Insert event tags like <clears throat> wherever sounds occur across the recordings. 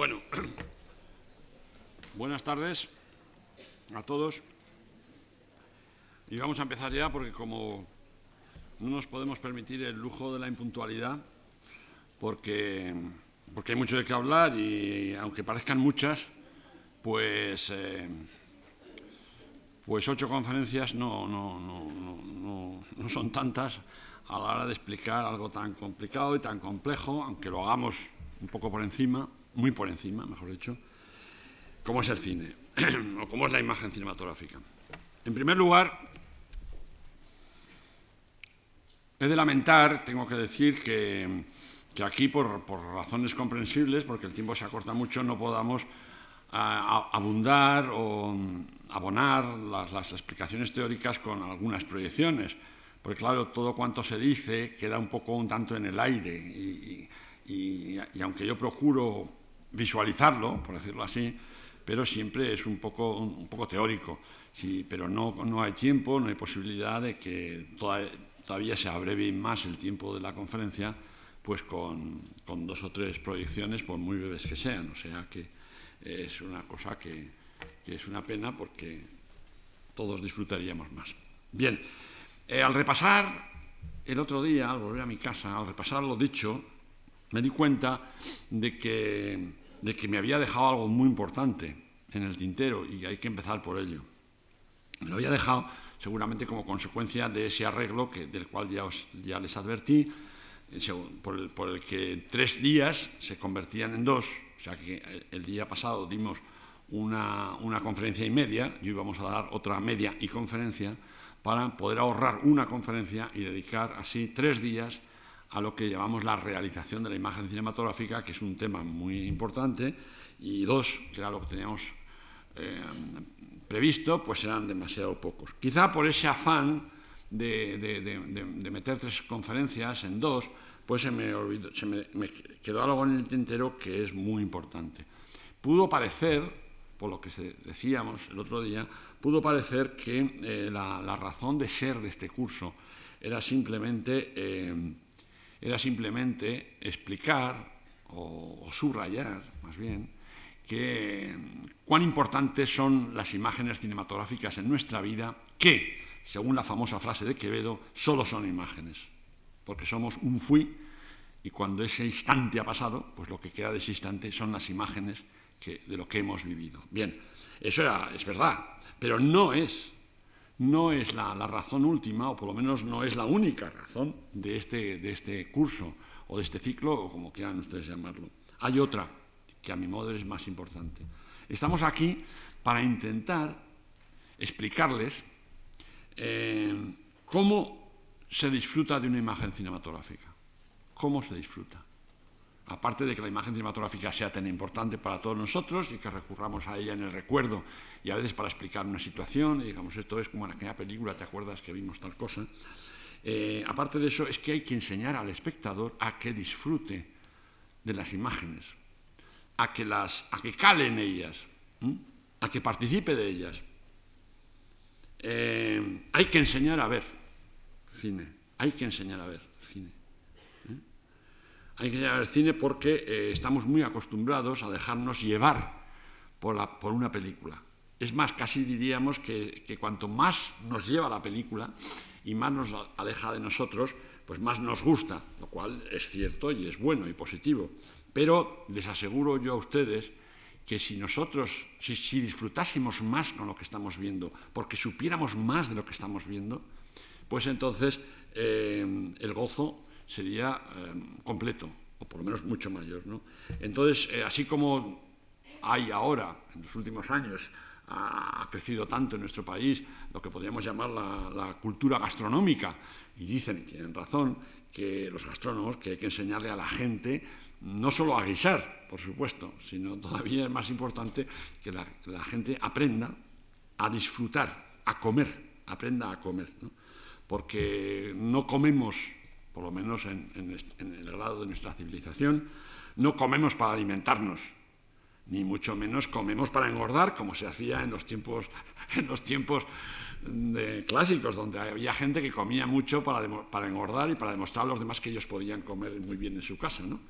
Bueno, <clears throat> buenas tardes a todos. Y vamos a empezar ya porque como no nos podemos permitir el lujo de la impuntualidad, porque, porque hay mucho de qué hablar y aunque parezcan muchas, pues, eh, pues ocho conferencias no, no, no, no son tantas a la hora de explicar algo tan complicado y tan complejo, aunque lo hagamos un poco por encima, muy por encima, mejor dicho, como es el cine, <clears throat> o cómo es la imagen cinematográfica. En primer lugar, he de lamentar, tengo que decir que, aquí, por, razones comprensibles, porque el tiempo se acorta mucho, no podamos abundar o abonar las, las explicaciones teóricas con algunas proyecciones porque claro, todo cuanto se dice queda un poco un tanto en el aire y, aunque yo procuro visualizarlo, por decirlo así, pero siempre es un poco, un, poco teórico, pero no, no, hay tiempo, no hay posibilidad de que todavía se abrevie más el tiempo de la conferencia pues con, con, dos o tres proyecciones, por muy breves que sean, o sea que es una cosa que, que es una pena porque todos disfrutaríamos más. Bien, eh, al repasar el otro día, al volver a mi casa, al repasar lo dicho, me di cuenta de que, de que me había dejado algo muy importante en el tintero y hay que empezar por ello. Lo había dejado seguramente como consecuencia de ese arreglo que, del cual ya, os, ya les advertí, eh, por el, por el, que tres días se convertían en dos, o sea que el día pasado dimos una, una conferencia y media, y hoy vamos a dar otra media y conferencia, para poder ahorrar una conferencia y dedicar así tres días a lo que llamamos la realización de la imagen cinematográfica, que es un tema muy importante, y dos, que era lo que teníamos eh, previsto, pues eran demasiado pocos. Quizá por ese afán de, meter tres conferencias en dos, pues se me, olvidó, se me quedó algo en el tintero que es muy importante. Pudo parecer, por lo que decíamos el otro día, pudo parecer que eh, la, razón de ser de este curso era simplemente, eh, era simplemente explicar o, subrayar, más bien, que cuán importantes son las imágenes cinematográficas en nuestra vida, que, según la famosa frase de Quevedo, solo son imágenes, porque somos un fui y cuando ese instante ha pasado, pues lo que queda de ese instante son las imágenes de lo que hemos vivido. Bien, eso es verdad, pero no es, no es la, razón última, o por lo menos no es la única razón de este, de este curso, o de este ciclo, o como quieran ustedes llamarlo. Hay otra, que a mi modo es más importante. Estamos aquí para intentar explicarles eh, cómo se disfruta de una imagen cinematográfica. ¿Cómo se disfruta? Aparte de que la imagen cinematográfica sea tan importante para todos nosotros y que recurramos a ella en el recuerdo y a veces para explicar una situación, y digamos, esto es como en aquella película, ¿te acuerdas que vimos tal cosa? Eh, aparte de eso, es que hay que enseñar al espectador a que disfrute de las imágenes, a que, las, a que cale en ellas, a que participe de ellas. Eh, hay que enseñar a ver cine, hay que enseñar a ver cine. Hay que llegar al cine porque eh, estamos muy acostumbrados a dejarnos llevar por, una película. Es más, casi diríamos que, cuanto más nos lleva la película y más nos aleja de nosotros, pues más nos gusta, lo cual es cierto y es bueno y positivo. Pero les aseguro yo a ustedes que si nosotros, si, disfrutásemos más con lo que estamos viendo, porque supiéramos más de lo que estamos viendo, pues entonces eh, el gozo sería eh, completo, o por lo menos mucho mayor. ¿no? Entonces, eh, así como hay ahora, en los últimos años, ha, crecido tanto en nuestro país lo que podríamos llamar la, cultura gastronómica, y dicen, y tienen razón, que los gastrónomos, que hay que enseñarle a la gente no solo a guisar, por supuesto, sino todavía es más importante que la, gente aprenda a disfrutar, a comer, aprenda a comer. Porque no comemos por lo menos en, el grado de nuestra civilización, no comemos para alimentarnos, ni mucho menos comemos para engordar, como se hacía en los tiempos, <laughs> en los tiempos clásicos, donde había gente que comía mucho para, para, engordar y para demostrar a los demás que ellos podían comer muy bien en su casa. ¿no?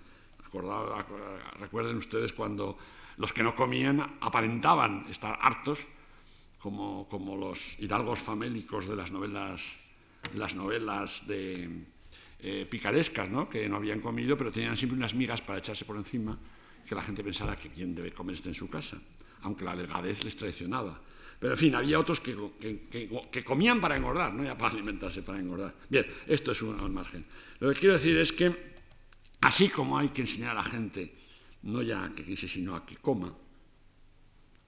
recuerden ustedes cuando los que no comían aparentaban estar hartos, como, como los hidalgos famélicos de las novelas, las novelas de, eh, picarescas, ¿no? que no habían comido, pero tenían siempre unas migas para echarse por encima, que la gente pensara que quién debe comer en su casa, aunque la delgadez les traicionaba. Pero en fin, había otros que, comían para engordar, no ya para alimentarse, para engordar. Bien, esto es un margen. Lo que quiero decir es que, así como hay que enseñar a la gente, no ya a que quise, sino a que coma,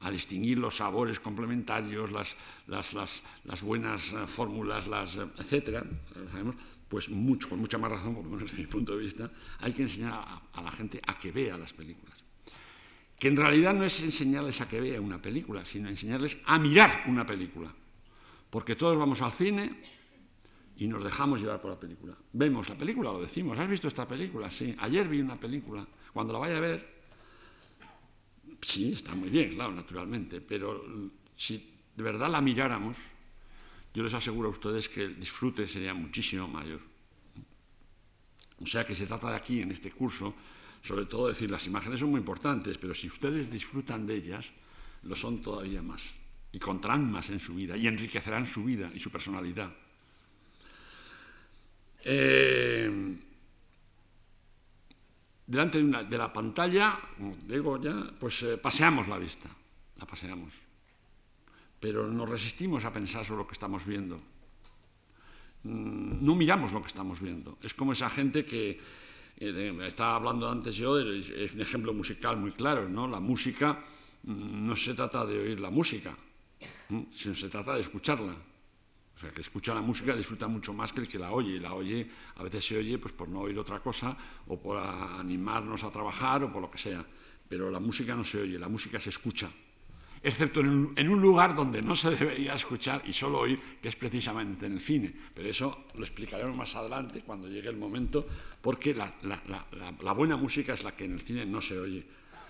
a distinguir los sabores complementarios, las, las, buenas eh, fórmulas, las, eh, etcétera, pues mucho, con mucha más razón, por lo menos desde mi punto de vista, hay que enseñar a, la gente a que vea las películas. Que en realidad no es enseñarles a que vea una película, sino enseñarles a mirar una película. Porque todos vamos al cine y nos dejamos llevar por la película. Vemos la película, lo decimos. ¿Has visto esta película? Sí. Ayer vi una película. Cuando la vaya a ver, sí, está muy bien, claro, naturalmente. Pero si de verdad la miráramos, yo les aseguro a ustedes que el disfrute sería muchísimo mayor. O sea que se trata de aquí, en este curso, sobre todo decir, las imágenes son muy importantes, pero si ustedes disfrutan de ellas, lo son todavía más, y contarán más en su vida, y enriquecerán su vida y su personalidad. Eh, delante de, la pantalla, digo ya, pues eh, paseamos la vista, la paseamos pero nos resistimos a pensar sobre lo que estamos viendo. Mm, no miramos lo que estamos viendo. Es como esa gente que eh, estaba hablando antes yo, es un ejemplo musical muy claro, ¿no? La música mm, no se trata de oír la música, sino se trata de escucharla. O sea, que escucha la música disfruta mucho más que el que la oye. Y la oye, a veces se oye pues, por no oír otra cosa o por animarnos a trabajar o por lo que sea. Pero la música no se oye, la música se escucha excepto en un, lugar donde no se debería escuchar y solo oír, que es precisamente en el cine. Pero eso lo explicaremos más adelante, cuando llegue el momento, porque la, buena música es la que en el cine no se oye,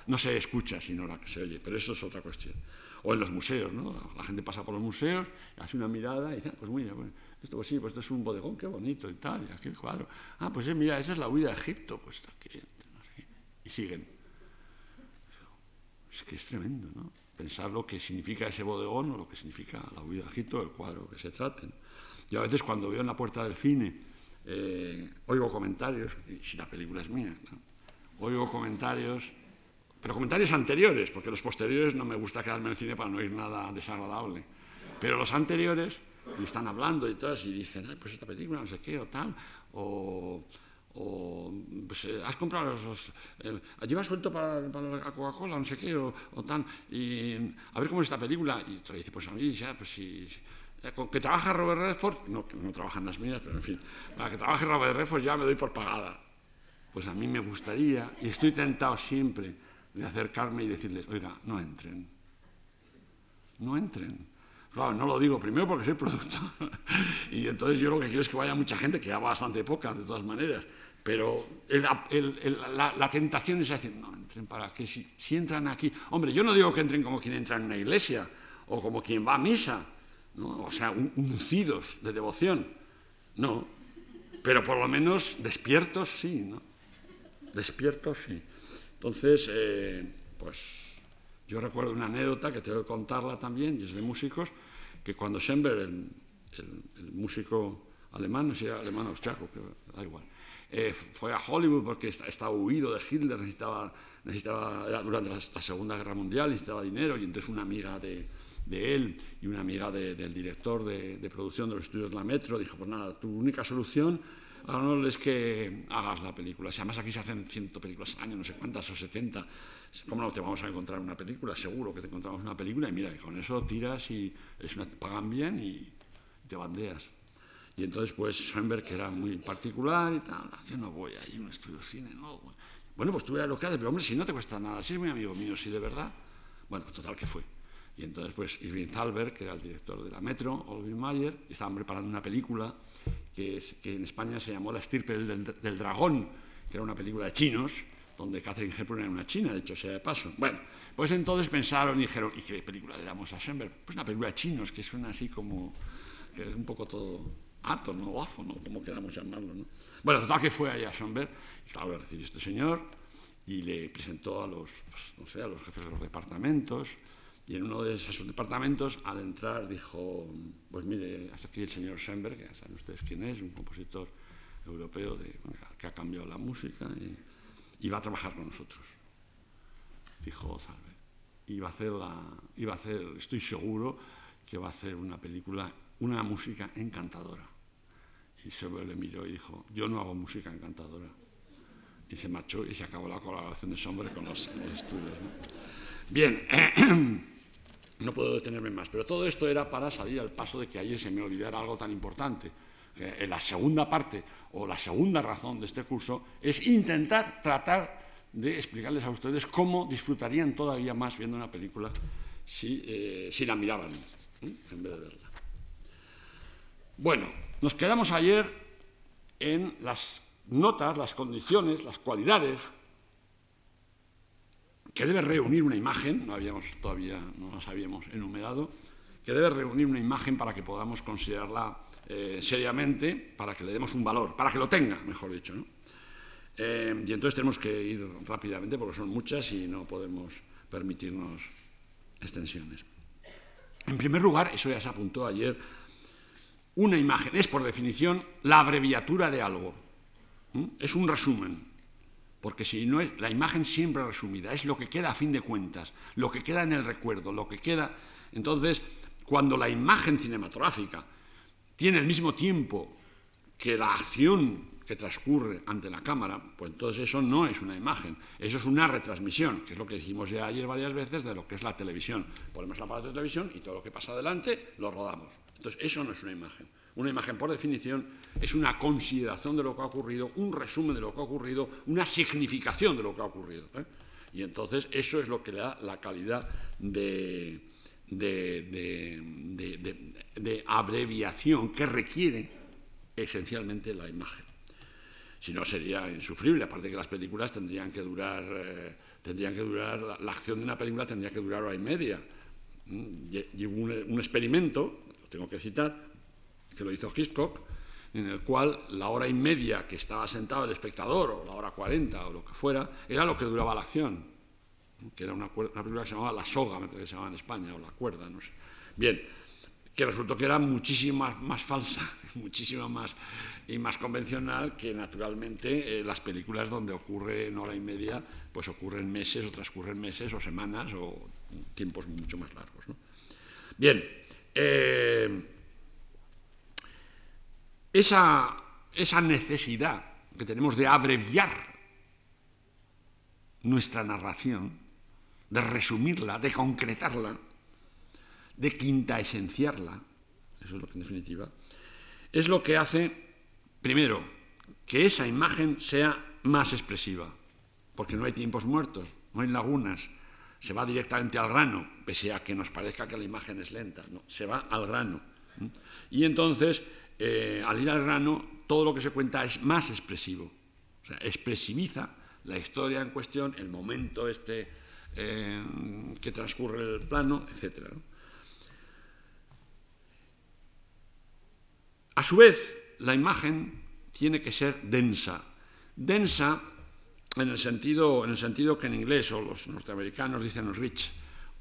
no se escucha, sino la que se oye. Pero eso es otra cuestión. O en los museos, ¿no? La gente pasa por los museos, hace una mirada y dice, ah, pues mira, esto pues sí, pues esto es un bodegón, qué bonito y tal, y aquí el cuadro. Ah, pues mira, esa es la huida de Egipto, pues aquí, y siguen. Es que es tremendo, ¿no? Pensar lo que significa ese bodegón o lo que significa la huida de Egipto, el cuadro que se traten. Yo a veces cuando veo en la puerta del cine, eh, oigo comentarios, si la película es mía, oigo comentarios, pero comentarios anteriores, porque los posteriores no me gusta quedarme en el cine para no oír nada desagradable. Pero los anteriores, y están hablando y todo, y dicen, pues esta película, no sé qué, o tal, o o pues, eh, has comprado los, eh, llevas suelto para, la Coca-Cola, no sé qué, o, tal, y a ver cómo es esta película, y te dice, pues a mí ya, pues si, eh, con que trabaja Robert Redford, no, que no trabajan las mías, pero en fin, para que trabaje Robert Redford ya me doy por pagada. Pues a mí me gustaría, y estoy tentado siempre de acercarme y decirles, oiga, no entren, no entren. Claro, no lo digo primero porque soy productor. <laughs> y entonces yo lo que quiero es que vaya mucha gente, que ya bastante poca de todas maneras. Pero la, tentación es decir, no, entren para que si, si, entran aquí. Hombre, yo no digo que entren como quien entra en una iglesia o como quien va a misa, ¿no? o sea, uncidos de devoción. No, pero por lo menos despiertos sí, ¿no? Despiertos sí. Entonces, eh, pues yo recuerdo una anécdota que tengo que contarla también, y es de músicos, que cuando Schoenberg, el, músico alemán, no sé, alemán austriaco, que da igual, eh, fue a Hollywood porque estaba huido de Hitler, necesitaba, necesitaba durante la, Segunda Guerra Mundial, necesitaba dinero y entonces una amiga de, de él y una amiga del director de, de, producción de los estudios de la Metro dijo, pues nada, tu única solución Arnold es que hagas la película. Si además aquí se hacen ciento películas al año, no sé cuántas, o 70, ¿cómo no te vamos a encontrar una película? Seguro que te encontramos una película y mira, con eso tiras y es una, pagan bien y te bandeas. Y entonces, pues, Schoenberg, que era muy particular y tal, yo no voy ahí un estudio cine, no. Bueno, pues tú veas lo que haces, pero hombre, si no te cuesta nada, si es muy amigo mío, si de verdad. Bueno, total que fue. Y entonces, pues, Irving Thalberg, que era el director de la Metro, Olvin Mayer, estaban preparando una película que, que, en España se llamó La estirpe del, del, dragón, que era una película de chinos, donde Catherine Hepburn era una china, de hecho, sea de paso. Bueno, pues entonces pensaron y dijeron, ¿y qué película le damos a Schoenberg? Pues una película de chinos, que suena así como, que es un poco todo átono o áfono, como queramos llamarlo. ¿no? Bueno, total que fue allá a Schoenberg, y claro, le recibió este señor, y le presentó a los, pues, no sé, a los jefes de los departamentos. Y en uno de esos departamentos, al entrar, dijo, pues mire, hasta aquí el señor Schoenberg, que ya saben ustedes quién es, un compositor europeo de, que ha cambiado la música y, va a trabajar con nosotros. Dijo Salve. Y va a hacer, la, a hacer, estoy seguro, que va a hacer una película, una música encantadora. Y Schoenberg le miró y dijo, yo no hago música encantadora y se marchó y se acabó la colaboración de Sombre con los, estudios. Bien, <clears throat> no puedo detenerme más, pero todo esto era para salir al paso de que ayer se me olvidara algo tan importante. en la segunda parte o la segunda razón de este curso es intentar tratar de explicarles a ustedes cómo disfrutarían todavía más viendo una película si, eh, si la miraban ¿eh? en vez de verla. Bueno, nos quedamos ayer en las notas las condiciones, las cualidades que debe reunir una imagen, no habíamos todavía, no las habíamos enumerado, que debe reunir una imagen para que podamos considerarla eh, seriamente, para que le demos un valor, para que lo tenga, mejor dicho. Eh, y entonces tenemos que ir rápidamente porque son muchas y no podemos permitirnos extensiones. En primer lugar, eso ya se apuntó ayer, una imagen es por definición la abreviatura de algo. Es un resumen, porque si no es la imagen siempre resumida, es lo que queda a fin de cuentas, lo que queda en el recuerdo, lo que queda. Entonces, cuando la imagen cinematográfica tiene el mismo tiempo que la acción que transcurre ante la cámara, pues entonces eso no es una imagen, eso es una retransmisión, que es lo que dijimos ya ayer varias veces de lo que es la televisión. Ponemos la aparato de televisión y todo lo que pasa adelante lo rodamos. Entonces, eso no es una imagen. Una imagen, por definición, es una consideración de lo que ha ocurrido, un resumen de lo que ha ocurrido, una significación de lo que ha ocurrido. ¿eh? Y entonces eso es lo que le da la calidad de, de, abreviación que requiere esencialmente la imagen. Si no, sería insufrible, aparte que las películas tendrían que durar, eh, tendrían que durar, la, acción de una película tendría que durar hora y media. Mm, y un, un experimento, tengo que citar, que lo hizo Hitchcock, en el cual la hora y media que estaba sentado el espectador, o la hora cuarenta, o lo que fuera, era lo que duraba la acción, que era una, película que se llamaba La Soga, que se llamaba en España, o La Cuerda, no sé. Bien, que resultó que era muchísimo más, falsa, <laughs> muchísimo más y más convencional que naturalmente eh, las películas donde ocurre en hora y media, pues ocurren meses o transcurren meses o semanas o tiempos mucho más largos. Bien, eh, esa, esa necesidad que tenemos de abreviar nuestra narración, de resumirla, de concretarla, de quinta esenciarla, eso es lo que en definitiva, es lo que hace, primero, que esa imagen sea más expresiva, porque no hay tiempos muertos, no hay lagunas, se va directamente al grano, pese a que nos parezca que la imagen es lenta, no, se va al grano. Y entonces eh, al ir al grano, todo lo que se cuenta es más expresivo. O sea, expresiviza la historia en cuestión, el momento este eh, que transcurre el plano, etc. A su vez, la imagen tiene que ser densa. Densa en el sentido, en el sentido que en inglés o los norteamericanos dicen rich,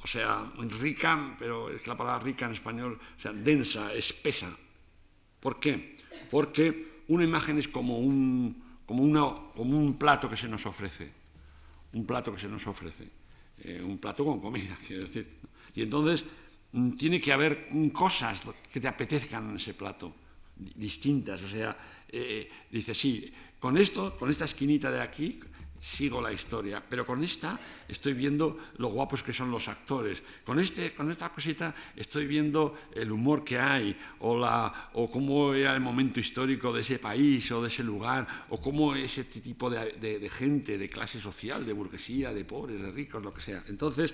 o sea, rica, pero es la palabra rica en español, o sea, densa, espesa, ¿Por qué? Porque una imagen es como un, como como un plato que se nos ofrece, un plato que se nos ofrece, eh, un plato con comida, <laughs> quiero decir. Y entonces mm, tiene que haber cosas que te apetezcan en ese plato, distintas. O sea, eh, dice, sí, con esto, con esta esquinita de aquí, sigo la historia, pero con esta estoy viendo lo guapos que son los actores, con, este, con esta cosita estoy viendo el humor que hay, o, la, o cómo era el momento histórico de ese país o de ese lugar, o cómo ese tipo de, gente, de clase social, de burguesía, de pobres, de ricos, lo que sea. Entonces,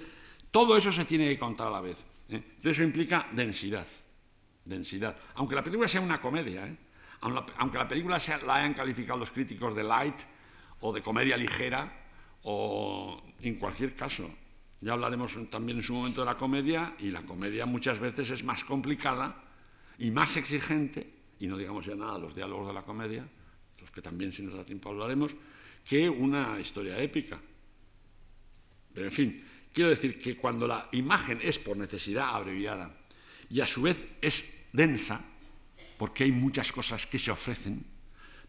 todo eso se tiene que contar a la vez. ¿eh? Eso implica densidad, densidad. Aunque la película sea una comedia, ¿eh? aunque la película sea, la hayan calificado los críticos de light, o de comedia ligera, o en cualquier caso. Ya hablaremos también en su momento de la comedia, y la comedia muchas veces es más complicada y más exigente, y no digamos ya nada los diálogos de la comedia, los que también si nos da tiempo hablaremos, que una historia épica. Pero en fin, quiero decir que cuando la imagen es por necesidad abreviada y a su vez es densa, porque hay muchas cosas que se ofrecen,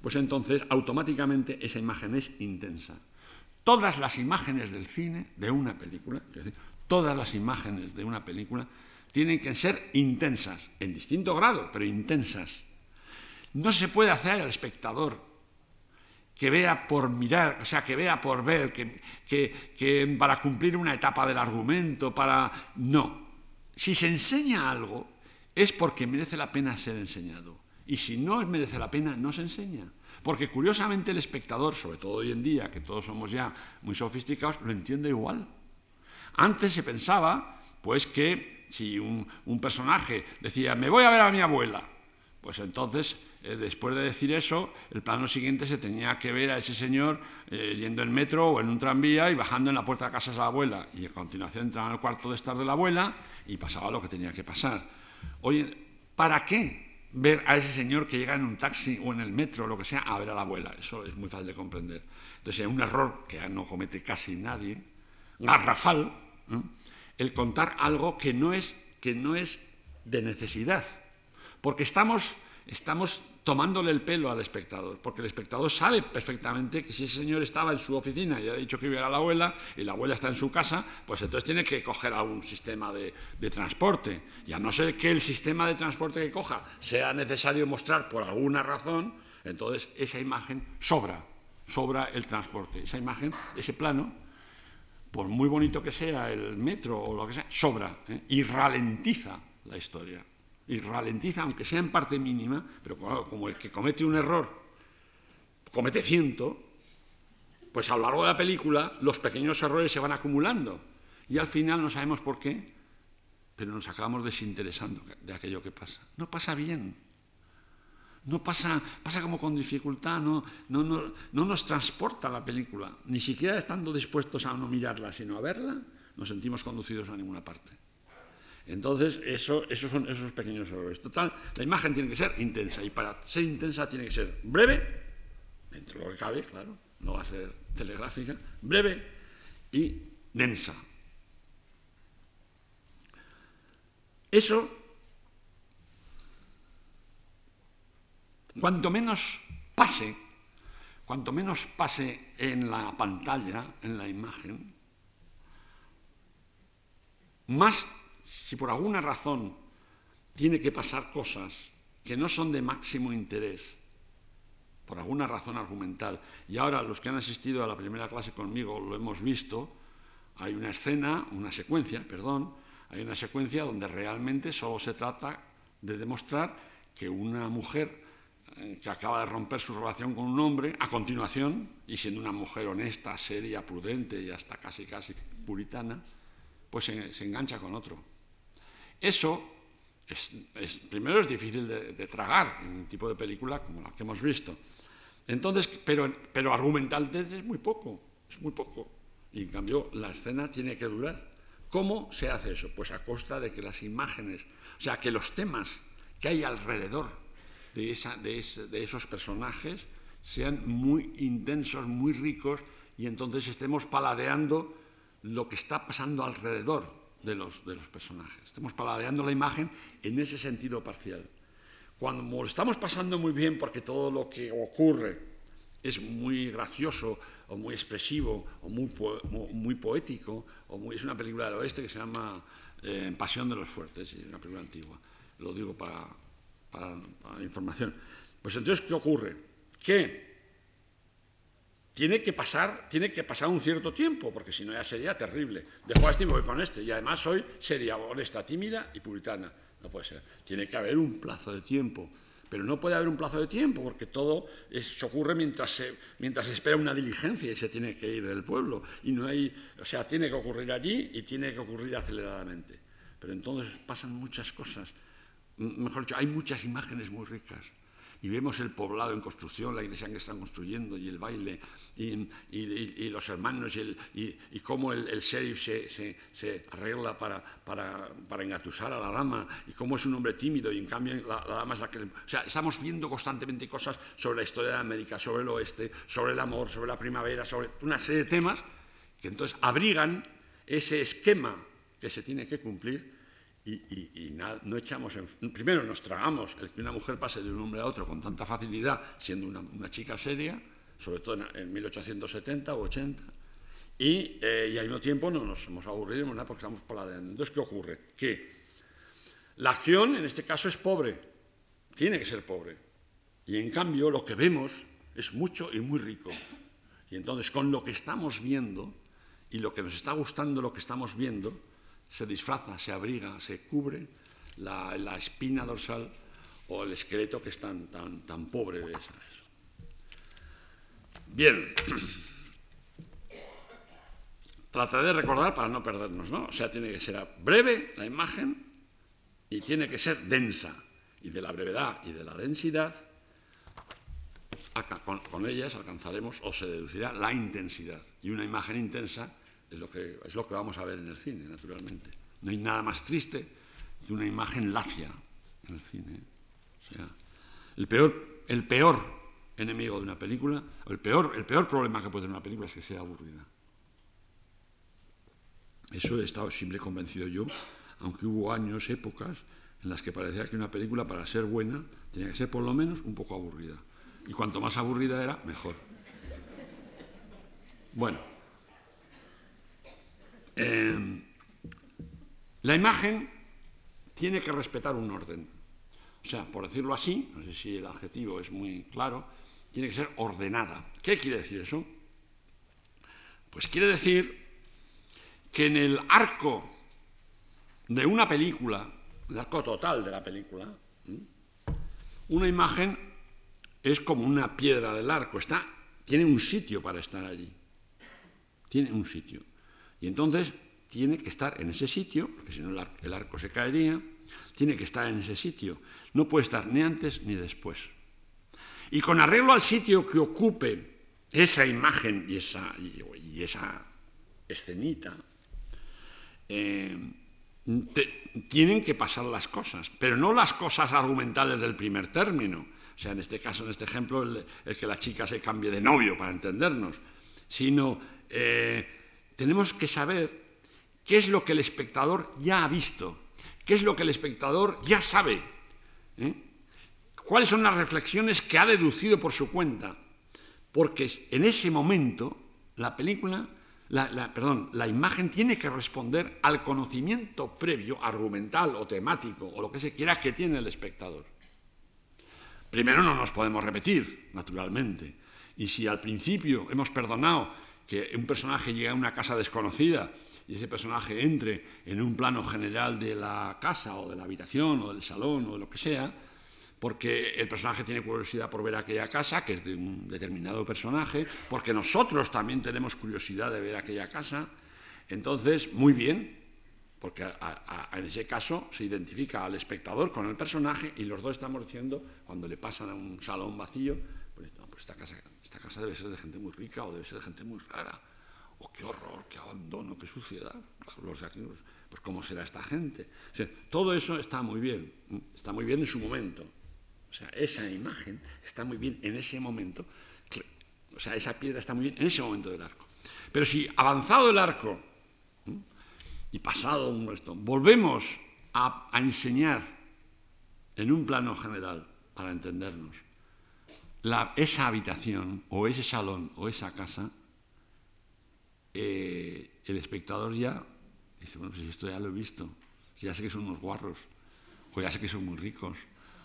pues entonces automáticamente esa imagen es intensa. Todas las imágenes del cine, de una película, es decir, todas las imágenes de una película tienen que ser intensas, en distinto grado, pero intensas. No se puede hacer al espectador que vea por mirar, o sea, que vea por ver, que, que, para cumplir una etapa del argumento, para... No. Si se enseña algo, es porque merece la pena ser enseñado. Y si no merece la pena, no se enseña. Porque curiosamente el espectador, sobre todo hoy en día, que todos somos ya muy sofisticados, lo entiende igual. Antes se pensaba, pues, que si un, personaje decía, me voy a ver a mi abuela, pues entonces, eh, después de decir eso, el plano siguiente se tenía que ver a ese señor eh, yendo en metro o en un tranvía y bajando en la puerta de casa de la abuela. Y a continuación entraba en el cuarto de estar de la abuela y pasaba lo que tenía que pasar. Oye, ¿para qué ver a ese señor que llega en un taxi o en el metro o lo que sea a ver a la abuela? Eso es muy fácil de comprender. Entonces, es un error que no comete casi nadie, garrafal, el contar algo que no es, que no es de necesidad. Porque estamos, estamos tomándole el pelo al espectador, porque el espectador sabe perfectamente que si ese señor estaba en su oficina y ha dicho que iba a la abuela y la abuela está en su casa, pues entonces tiene que coger algún sistema de, transporte. Y a no ser que el sistema de transporte que coja sea necesario mostrar por alguna razón, entonces esa imagen sobra, sobra el transporte. Esa imagen, ese plano, por muy bonito que sea el metro o lo que sea, sobra ¿eh? y ralentiza la historia. Y ralentiza, aunque sea en parte mínima, pero como el que comete un error comete ciento, pues a lo largo de la película los pequeños errores se van acumulando. Y al final no sabemos por qué, pero nos acabamos desinteresando de aquello que pasa. No pasa bien. No pasa, pasa como con dificultad, no, no, no, no nos transporta la película. Ni siquiera estando dispuestos a no mirarla, sino a verla, nos sentimos conducidos a ninguna parte. Entonces, eso, esos son esos pequeños errores. Total, la imagen tiene que ser intensa y para ser intensa tiene que ser breve, dentro de lo que cabe, claro, no va a ser telegráfica, breve y densa. Eso Cuanto menos pase, cuanto menos pase en la pantalla, en la imagen, más, si por alguna razón tiene que pasar cosas que no son de máximo interés, por alguna razón argumental, y ahora los que han asistido a la primera clase conmigo lo hemos visto, hay una escena, una secuencia, perdón, hay una secuencia donde realmente solo se trata de demostrar que una mujer eh, que acaba de romper su relación con un hombre, a continuación, y siendo una mujer honesta, seria, prudente y hasta casi casi puritana, pues se, engancha con otro. Eso, es, primero es difícil de, tragar en un tipo de película como la que hemos visto. Entonces, pero, pero argumentalmente es muy poco, es muy poco. Y en cambio la escena tiene que durar. ¿Cómo se hace eso? Pues a costa de que las imágenes, o sea, que los temas que hay alrededor de, esos personajes sean muy intensos, muy ricos, y entonces estemos paladeando lo que está pasando alrededor de los, de los personajes. Estemos paladeando la imagen en ese sentido parcial. Cuando estamos pasando muy bien porque todo lo que ocurre es muy gracioso o muy expresivo o muy, muy poético, o muy, es una película del oeste que se llama eh, Pasión de los Fuertes, es una película antigua. Lo digo para, para, información. Pues entonces, ¿qué ocurre? Que tiene que pasar, tiene que pasar un cierto tiempo, porque si no ya sería terrible. A este voy con este. Y además soy seria, honesta, tímida y puritana. No puede ser. Tiene que haber un plazo de tiempo. Pero no puede haber un plazo de tiempo, porque todo se ocurre mientras se, mientras se espera una diligencia y se tiene que ir del pueblo. Y no hay, o sea, tiene que ocurrir allí y tiene que ocurrir aceleradamente. Pero entonces pasan muchas cosas mejor dicho, hay muchas imágenes muy ricas. Y vemos el poblado en construcción, la iglesia que están construyendo, y el baile, y, los hermanos, y, cómo el, el sheriff se, arregla para, para, engatusar a la dama, y cómo es un hombre tímido, y en cambio la, dama es la que... O sea, estamos viendo constantemente cosas sobre la historia de América, sobre el oeste, sobre el amor, sobre la primavera, sobre una serie de temas que entonces abrigan ese esquema que se tiene que cumplir y, no echamos, primero nos tragamos el que una mujer pase de un hombre a otro con tanta facilidad, siendo una, chica seria, sobre todo en, 1870 o 80, eh, y, al mismo tiempo no nos hemos aburrido nada porque estamos paladeando. Entonces, ¿qué ocurre? Que la acción en este caso es pobre, tiene que ser pobre, y en cambio lo que vemos es mucho y muy rico. Y entonces con lo que estamos viendo y lo que nos está gustando, lo que estamos viendo, se disfraza, se abriga, se cubre la, espina dorsal o el esqueleto que es tan, tan, tan pobre de esa. Bien. <clears throat> Trataré de recordar para no perdernos, ¿no? O sea, tiene que ser breve la imagen y tiene que ser densa. Y de la brevedad y de la densidad, con ellas alcanzaremos o se deducirá la intensidad. Y una imagen intensa es lo, que, es lo que vamos a ver en el cine, naturalmente. No hay nada más triste que una imagen lacia en el cine. O sea, el peor, el peor enemigo de una película, el peor, el peor problema que puede tener una película es que sea aburrida. Eso he estado siempre convencido yo, aunque hubo años, épocas, en las que parecía que una película para ser buena tenía que ser por lo menos un poco aburrida. Y cuanto más aburrida era, mejor. Bueno, Em, la imagen tiene que respetar un orden. O sea, por decirlo así, no sé si el adjetivo es muy claro, tiene que ser ordenada. ¿Qué quiere decir eso? Pues quiere decir que en el arco de una película, el arco total de la película, una imagen es como una piedra del arco, está, tiene un sitio para estar allí. Tiene un sitio. Y entonces tiene que estar en ese sitio, porque si no el arco se caería, tiene que estar en ese sitio. No puede estar ni antes ni después. Y con arreglo al sitio que ocupe esa imagen y esa, y, esa escenita, eh, tienen que pasar las cosas, pero no las cosas argumentales del primer término. O sea, en este caso, en este ejemplo, el, que la chica se cambie de novio, para entendernos, sino eh, tenemos que saber qué es lo que el espectador ya ha visto, qué es lo que el espectador ya sabe, ¿eh? cuáles son las reflexiones que ha deducido por su cuenta, porque en ese momento la película, la, perdón, la imagen tiene que responder al conocimiento previo, argumental o temático, o lo que se quiera que tiene el espectador. Primero no nos podemos repetir, naturalmente, y si al principio hemos perdonado que un personaje llegue a una casa desconocida y ese personaje entre en un plano general de la casa o de la habitación o del salón o de lo que sea, porque el personaje tiene curiosidad por ver aquella casa, que es de un determinado personaje, porque nosotros también tenemos curiosidad de ver aquella casa, entonces, muy bien, porque en ese caso se identifica al espectador con el personaje y los dos estamos diciendo, cuando le pasan a un salón vacío, pues, pues esta casa esta casa debe ser de gente muy rica o debe ser de gente muy rara. O qué horror, qué abandono, qué suciedad. Los de aquí, pues cómo será esta gente. todo eso está muy bien, está muy bien en su momento. O sea, esa imagen está muy bien en ese momento. O sea, esa piedra está muy bien en ese momento del arco. Pero si avanzado el arco y pasado un resto, volvemos a enseñar en un plano general, para entendernos, esa habitación o ese salón o esa casa, eh, el espectador ya dice, bueno, pues esto ya lo he visto, ya sé que son unos guarros, o ya sé que son muy ricos,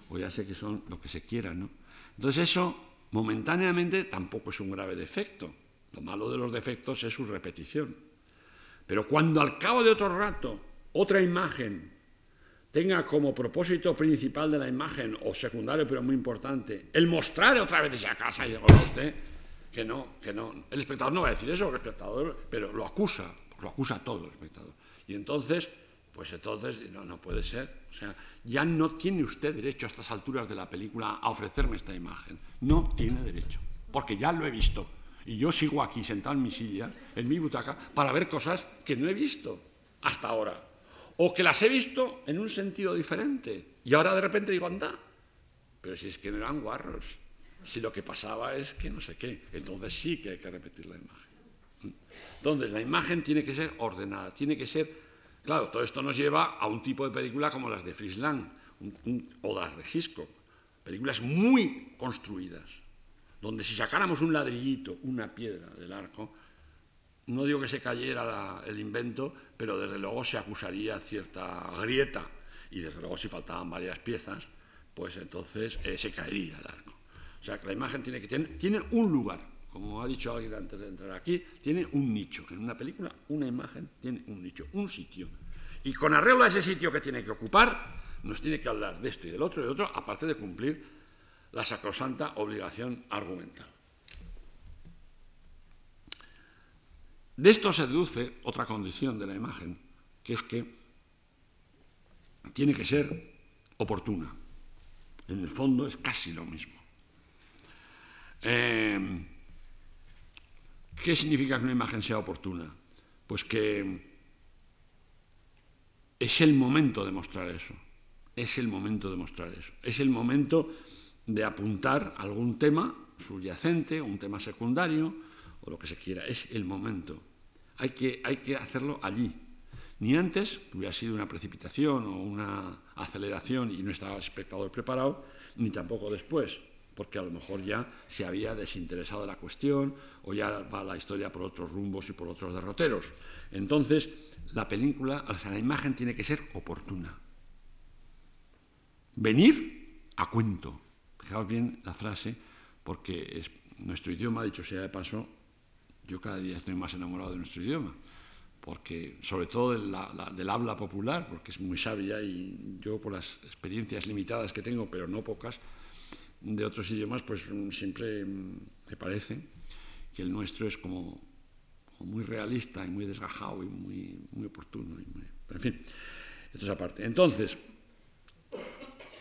o ya sé que son lo que se quiera, ¿no? Entonces eso momentáneamente tampoco es un grave defecto. Lo malo de los defectos es su repetición. Pero cuando al cabo de otro rato otra imagen tenga como propósito principal de la imagen, o secundario pero muy importante, el mostrar otra vez esa casa, y a usted que no, que no. El espectador no va a decir eso, el espectador, pero lo acusa, lo acusa todo el espectador. Y entonces, pues entonces, no, no puede ser. O sea, ya no tiene usted derecho a estas alturas de la película a ofrecerme esta imagen. No tiene derecho, porque ya lo he visto. Y yo sigo aquí sentado en mi silla, en mi butaca, para ver cosas que no he visto hasta ahora o que las he visto en un sentido diferente. Y ahora de repente digo, anda, pero si es que no eran guarros, si lo que pasaba es que no sé qué, entonces sí que hay que repetir la imagen. Entonces, la imagen tiene que ser ordenada, tiene que ser... Claro, todo esto nos lleva a un tipo de película como las de Friesland o las de Hitchcock, películas muy construidas, donde si sacáramos un ladrillito, una piedra del arco, no digo que se cayera el invento, pero desde luego se acusaría cierta grieta y desde luego si faltaban varias piezas, pues entonces eh, se caería el arco. O sea que la imagen tiene que tener tiene un lugar, como ha dicho alguien antes de entrar aquí, tiene un nicho. En una película, una imagen tiene un nicho, un sitio. Y con arreglo a ese sitio que tiene que ocupar, nos tiene que hablar de esto y del otro y del otro, aparte de cumplir la sacrosanta obligación argumental. De esto se deduce otra condición de la imagen, que es que tiene que ser oportuna. En el fondo es casi lo mismo. Eh, ¿Qué significa que una imagen sea oportuna? Pues que es el momento de mostrar eso. Es el momento de mostrar eso. Es el momento de apuntar algún tema subyacente, un tema secundario, o lo que se quiera. Es el momento. Hay que, hay que hacerlo allí. Ni antes, que hubiera sido una precipitación o una aceleración y no estaba el espectador preparado, ni tampoco después porque a lo mejor ya se había desinteresado de la cuestión o ya va la historia por otros rumbos y por otros derroteros. Entonces, la película, o sea, la imagen tiene que ser oportuna. Venir a cuento. Fijaos bien la frase, porque es, nuestro idioma, dicho sea de paso, yo cada día estoy más enamorado de nuestro idioma, porque sobre todo del habla popular, porque es muy sabia y yo por las experiencias limitadas que tengo, pero no pocas, de otros idiomas, pues mm, siempre mm, me parece que el nuestro es como, muy realista y muy desgajado y muy, muy oportuno. en fin, esto es aparte. Entonces,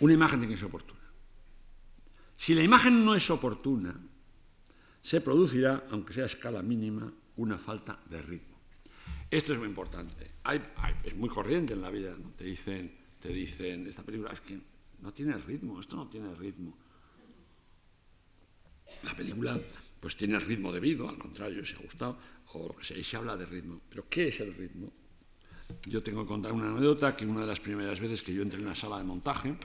una imagen tiene que ser oportuna. Si la imagen no es oportuna, se producirá, aunque sea a escala mínima, una falta de ritmo. Esto es muy importante. es muy corriente en la vida. Te, dicen, te dicen, esta película es que no tiene ritmo, esto no tiene ritmo. La película pues tiene ritmo debido, al contrario, si ha gustado, o lo que sea, y se habla de ritmo. Pero ¿qué es el ritmo? Yo tengo que contar una anécdota que una de las primeras veces que yo entré en una sala de montaje,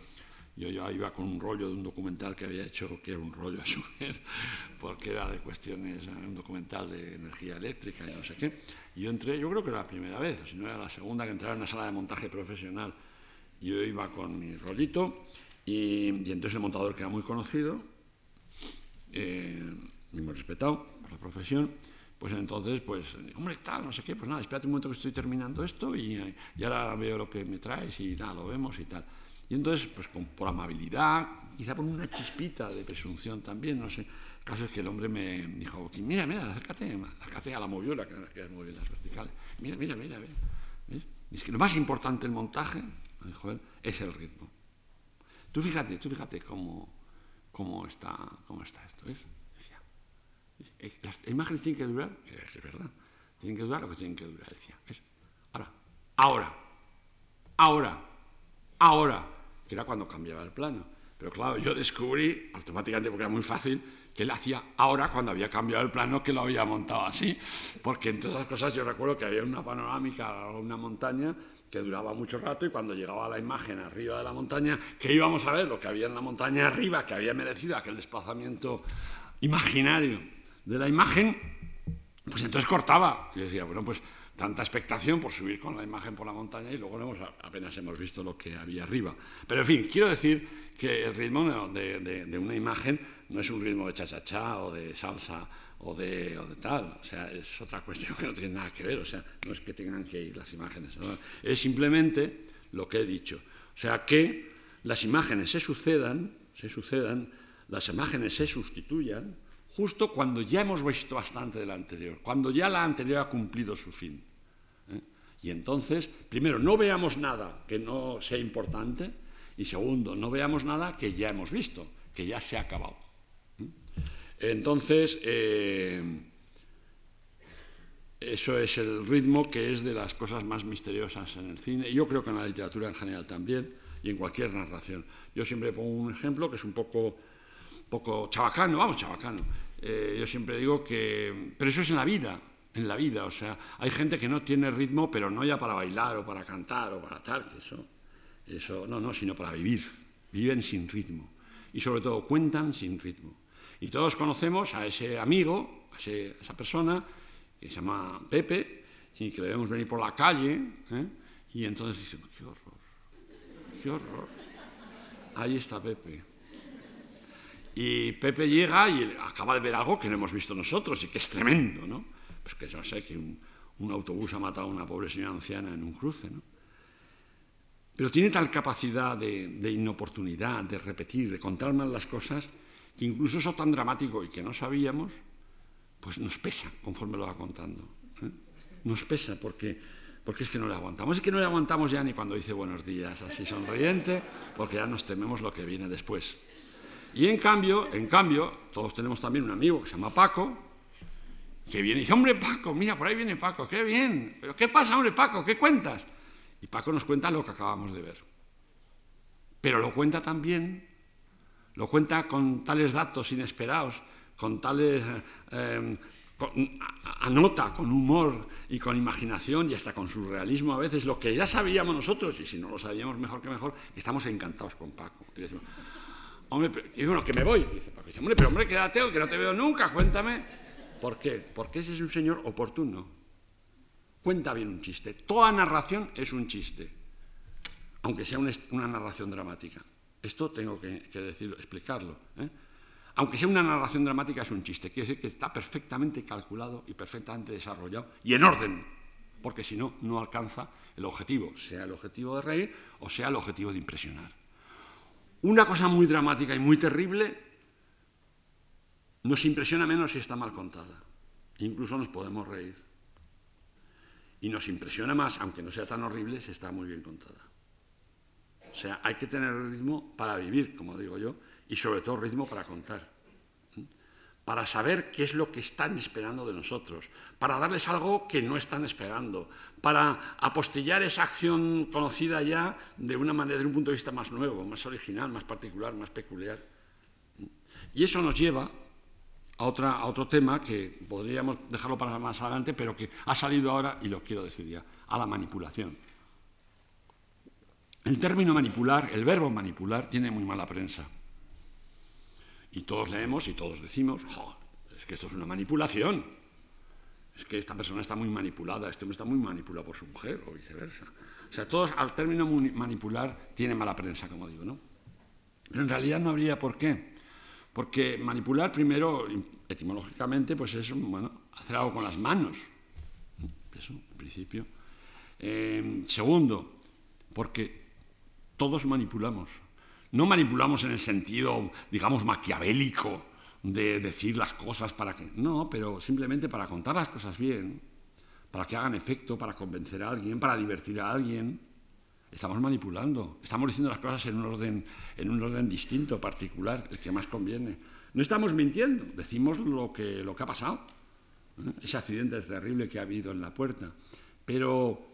yo iba con un rollo de un documental que había hecho, que era un rollo a su vez, porque era de cuestiones, un documental de energía eléctrica y no sé qué. Y yo entré, yo creo que era la primera vez, si no era la segunda que entraba en una sala de montaje profesional. Yo iba con mi rollito y, y entonces el montador que era muy conocido, eh, muy respetado por la profesión, pues entonces, pues, hombre, tal, no sé qué, pues nada, espérate un momento que estoy terminando esto y, y ahora veo lo que me traes y nada, lo vemos y tal. Y entonces, pues con, por amabilidad, quizá por una chispita de presunción también, no sé, caso es que el hombre me dijo, mira, mira, acércate, acércate a la moviola, que es muy bien las verticales. Mira, mira, mira, ¿ves? es que lo más importante en montaje, dijo él, es el ritmo. Tú fíjate, tú fíjate cómo, cómo está, cómo está esto. ¿ves? Decía, las imágenes tienen que durar, que es verdad, tienen que durar lo que tienen que durar. Decía, ¿ves? Ahora, ahora, ahora, ahora, que era cuando cambiaba el plano. Pero claro, yo descubrí automáticamente, porque era muy fácil, que él hacía ahora cuando había cambiado el plano que lo había montado así, porque entre esas cosas yo recuerdo que había una panorámica una montaña que duraba mucho rato y cuando llegaba la imagen arriba de la montaña, que íbamos a ver lo que había en la montaña arriba, que había merecido aquel desplazamiento imaginario de la imagen, pues entonces cortaba. Y decía, bueno, pues tanta expectación por subir con la imagen por la montaña y luego apenas hemos visto lo que había arriba. Pero en fin, quiero decir que el ritmo de, de una imagen no es un ritmo de cha-cha-cha o de salsa o de, o de tal. O sea, es otra cuestión que no tiene nada que ver. O sea, no es que tengan que ir las imágenes. Es simplemente lo que he dicho. O sea, que las imágenes se sucedan, se sucedan, las imágenes se sustituyan justo cuando ya hemos visto bastante de la anterior, cuando ya la anterior ha cumplido su fin. ¿eh? Y entonces, primero, no veamos nada que no sea importante y segundo, no veamos nada que ya hemos visto, que ya se ha acabado. Entonces, eh, eso es el ritmo que es de las cosas más misteriosas en el cine, y yo creo que en la literatura en general también, y en cualquier narración. Yo siempre pongo un ejemplo que es un poco, poco chabacano, vamos, chabacano. Eh, yo siempre digo que, pero eso es en la vida, en la vida. O sea, hay gente que no tiene ritmo, pero no ya para bailar o para cantar o para tal, que eso, eso no, no, sino para vivir. Viven sin ritmo. Y sobre todo cuentan sin ritmo. Y todos conocemos a ese amigo, a, esa persona, que se llama Pepe, y que debemos venir por la calle, ¿eh? y entonces dicen, qué horror, qué horror. Ahí está Pepe. Y Pepe llega y acaba de ver algo que no hemos visto nosotros y que es tremendo, ¿no? Pues que yo sé que un, autobús ha matado a una pobre señora anciana en un cruce, ¿no? Pero tiene tal capacidad de, de inoportunidad, de repetir, de contar mal las cosas, que incluso eso tan dramático y que no sabíamos, pues nos pesa conforme lo va contando. ¿eh? Nos pesa porque, porque es que no le aguantamos. Es que no le aguantamos ya ni cuando dice buenos días, así sonriente, porque ya nos tememos lo que viene después. Y en cambio, en cambio, todos tenemos también un amigo que se llama Paco, que viene y dice, hombre Paco, mira, por ahí viene Paco, qué bien, pero ¿qué pasa, hombre Paco? ¿Qué cuentas? Y Paco nos cuenta lo que acabamos de ver. Pero lo cuenta también, lo cuenta con tales datos inesperados, con tales... Eh, anota con humor y con imaginación y hasta con surrealismo a veces lo que ya sabíamos nosotros, y si no lo sabíamos mejor que mejor, estamos encantados con Paco. Y decimos, Hombre, bueno, que me voy. Dice hombre, pero hombre, quédate, que no te veo nunca, cuéntame. ¿Por qué? Porque ese es un señor oportuno. Cuenta bien un chiste. Toda narración es un chiste, aunque sea una, narración dramática. Esto tengo que, decirlo, explicarlo. ¿eh? Aunque sea una narración dramática, es un chiste. Quiere decir que está perfectamente calculado y perfectamente desarrollado y en orden, porque si no, no alcanza el objetivo, sea el objetivo de reír o sea el objetivo de impresionar. Una cosa muy dramática y muy terrible nos impresiona menos si está mal contada. Incluso nos podemos reír. Y nos impresiona más, aunque no sea tan horrible, si está muy bien contada. O sea, hay que tener ritmo para vivir, como digo yo, y sobre todo ritmo para contar para saber qué es lo que están esperando de nosotros, para darles algo que no están esperando, para apostillar esa acción conocida ya de una manera, de un punto de vista más nuevo, más original, más particular, más peculiar. Y eso nos lleva a, a otro tema que podríamos dejarlo para más adelante, pero que ha salido ahora y lo quiero decir ya, a la manipulación. El término manipular, el verbo manipular, tiene muy mala prensa. Y todos leemos y todos decimos, es que esto es una manipulación. Es que esta persona está muy manipulada, este hombre está muy manipulado por su mujer o viceversa. O sea, todos al término manipular tiene mala prensa, como digo, ¿no? Pero en realidad no habría por qué. Porque manipular, primero, etimológicamente, pues es, bueno, hacer algo con las manos. Eso, en principio. Eh, segundo, porque todos manipulamos. No manipulamos en el sentido, digamos, maquiavélico de decir las cosas para que... No, pero simplemente para contar las cosas bien, para que hagan efecto, para convencer a alguien, para divertir a alguien. Estamos manipulando, estamos diciendo las cosas en un orden, en un orden distinto, particular, el que más conviene. No estamos mintiendo, decimos lo que, lo que ha pasado. ¿eh? Ese accidente terrible que ha habido en la puerta. Pero,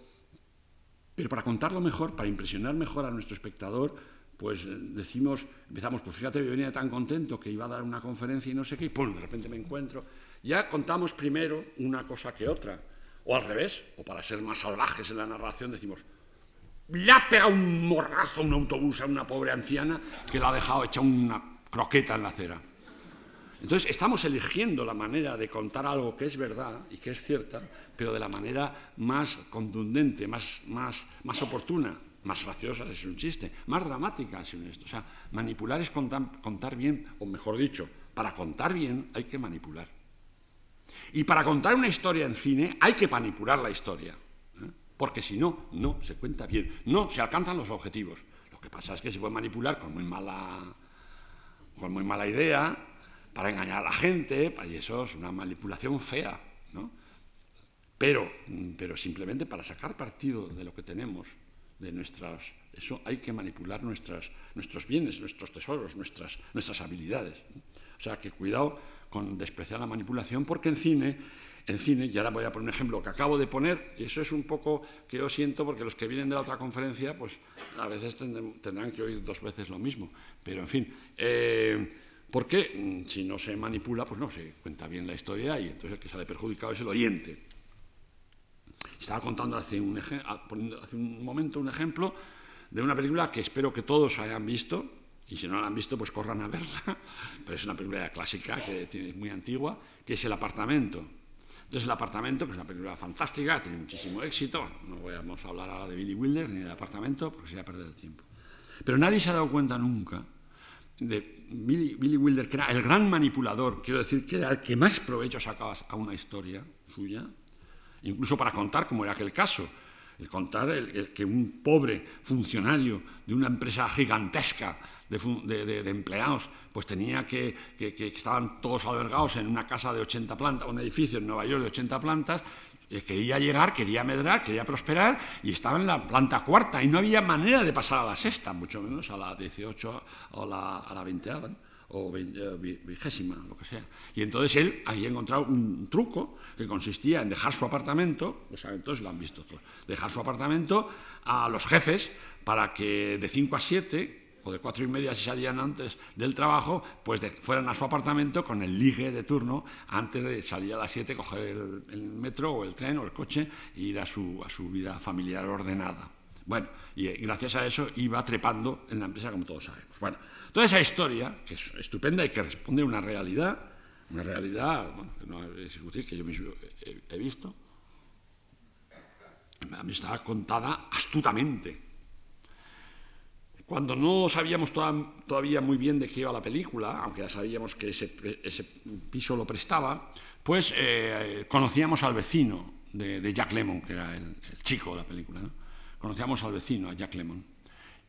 pero para contarlo mejor, para impresionar mejor a nuestro espectador, pues eh, decimos, empezamos, pues fíjate, yo venía tan contento que iba a dar una conferencia y no sé qué, y pum, de repente me encuentro. Ya contamos primero una cosa que otra, o al revés, o para ser más salvajes en la narración, decimos, le ha pegado un morrazo a un autobús a una pobre anciana que la ha dejado hecha una croqueta en la acera. Entonces, estamos eligiendo la manera de contar algo que es verdad y que es cierta, pero de la manera más contundente, más, más, más oportuna, más graciosa es un chiste, más dramática es un esto. O sea, manipular es contar, bien, o mejor dicho, para contar bien hay que manipular. Y para contar una historia en cine hay que manipular la historia, ¿eh? porque si no, no se cuenta bien, no se alcanzan los objetivos. Lo que pasa es que se puede manipular con muy mala, con muy mala idea, para engañar a la gente, y eso es una manipulación fea, ¿no? Pero, pero simplemente para sacar partido de lo que tenemos de nuestras... Eso hay que manipular nuestras, nuestros bienes, nuestros tesoros, nuestras, nuestras habilidades. O sea, que cuidado con despreciar la manipulación, porque en cine, en cine, y ahora voy a poner un ejemplo que acabo de poner, y eso es un poco que yo siento, porque los que vienen de la otra conferencia, pues a veces tendrán que oír dos veces lo mismo. Pero, en fin, eh, Porque mm, si no se manipula, pues no se cuenta bien la historia y entonces el que sale perjudicado es el oyente. Estaba contando hace un, hace un momento un ejemplo de una película que espero que todos hayan visto, y si no la han visto, pues corran a verla, <laughs> pero es una película clásica, que es muy antigua, que es El apartamento. Entonces, El apartamento, que es una película fantástica, tiene muchísimo éxito, no voy a hablar ahora de Billy Wilder ni del apartamento, porque sería perder el tiempo. Pero nadie se ha dado cuenta nunca de Billy, Billy, Wilder, que era el gran manipulador, quiero decir, que era el que más provecho sacaba a una historia suya, incluso para contar cómo era aquel caso. El contar el, que un pobre funcionario de una empresa gigantesca de, empleados, pues tenía que, que, estaban todos albergados en una casa de 80 plantas, un edificio en Nueva York de 80 plantas, eh, quería llegar, quería medrar, quería prosperar y estaba en la planta cuarta y no había manera de pasar a la sexta, mucho menos a la 18 o a la 20 o eh, vigésima, lo que sea. Y entonces él había encontrado un truco que consistía en dejar su apartamento, saben todos, lo han visto todos, dejar su apartamento a los jefes para que de 5 a 7 o de cuatro y media si salían antes del trabajo, pues fueran a su apartamento con el ligue de turno antes de salir a las siete, coger el, metro o el tren o el coche e ir a su, a su vida familiar ordenada. Bueno, y gracias a eso iba trepando en la empresa, como todos sabemos. Bueno, toda esa historia, que es estupenda y que responde a una realidad, una realidad que no es discutir, que yo mismo he, visto, a mí está contada astutamente cuando no sabíamos todavía muy bien de qué iba la película, aunque ya sabíamos que ese, piso lo prestaba, pues eh, conocíamos al vecino de, Jack Lemmon, que era el, chico de la película. Conocíamos al vecino, a Jack Lemmon.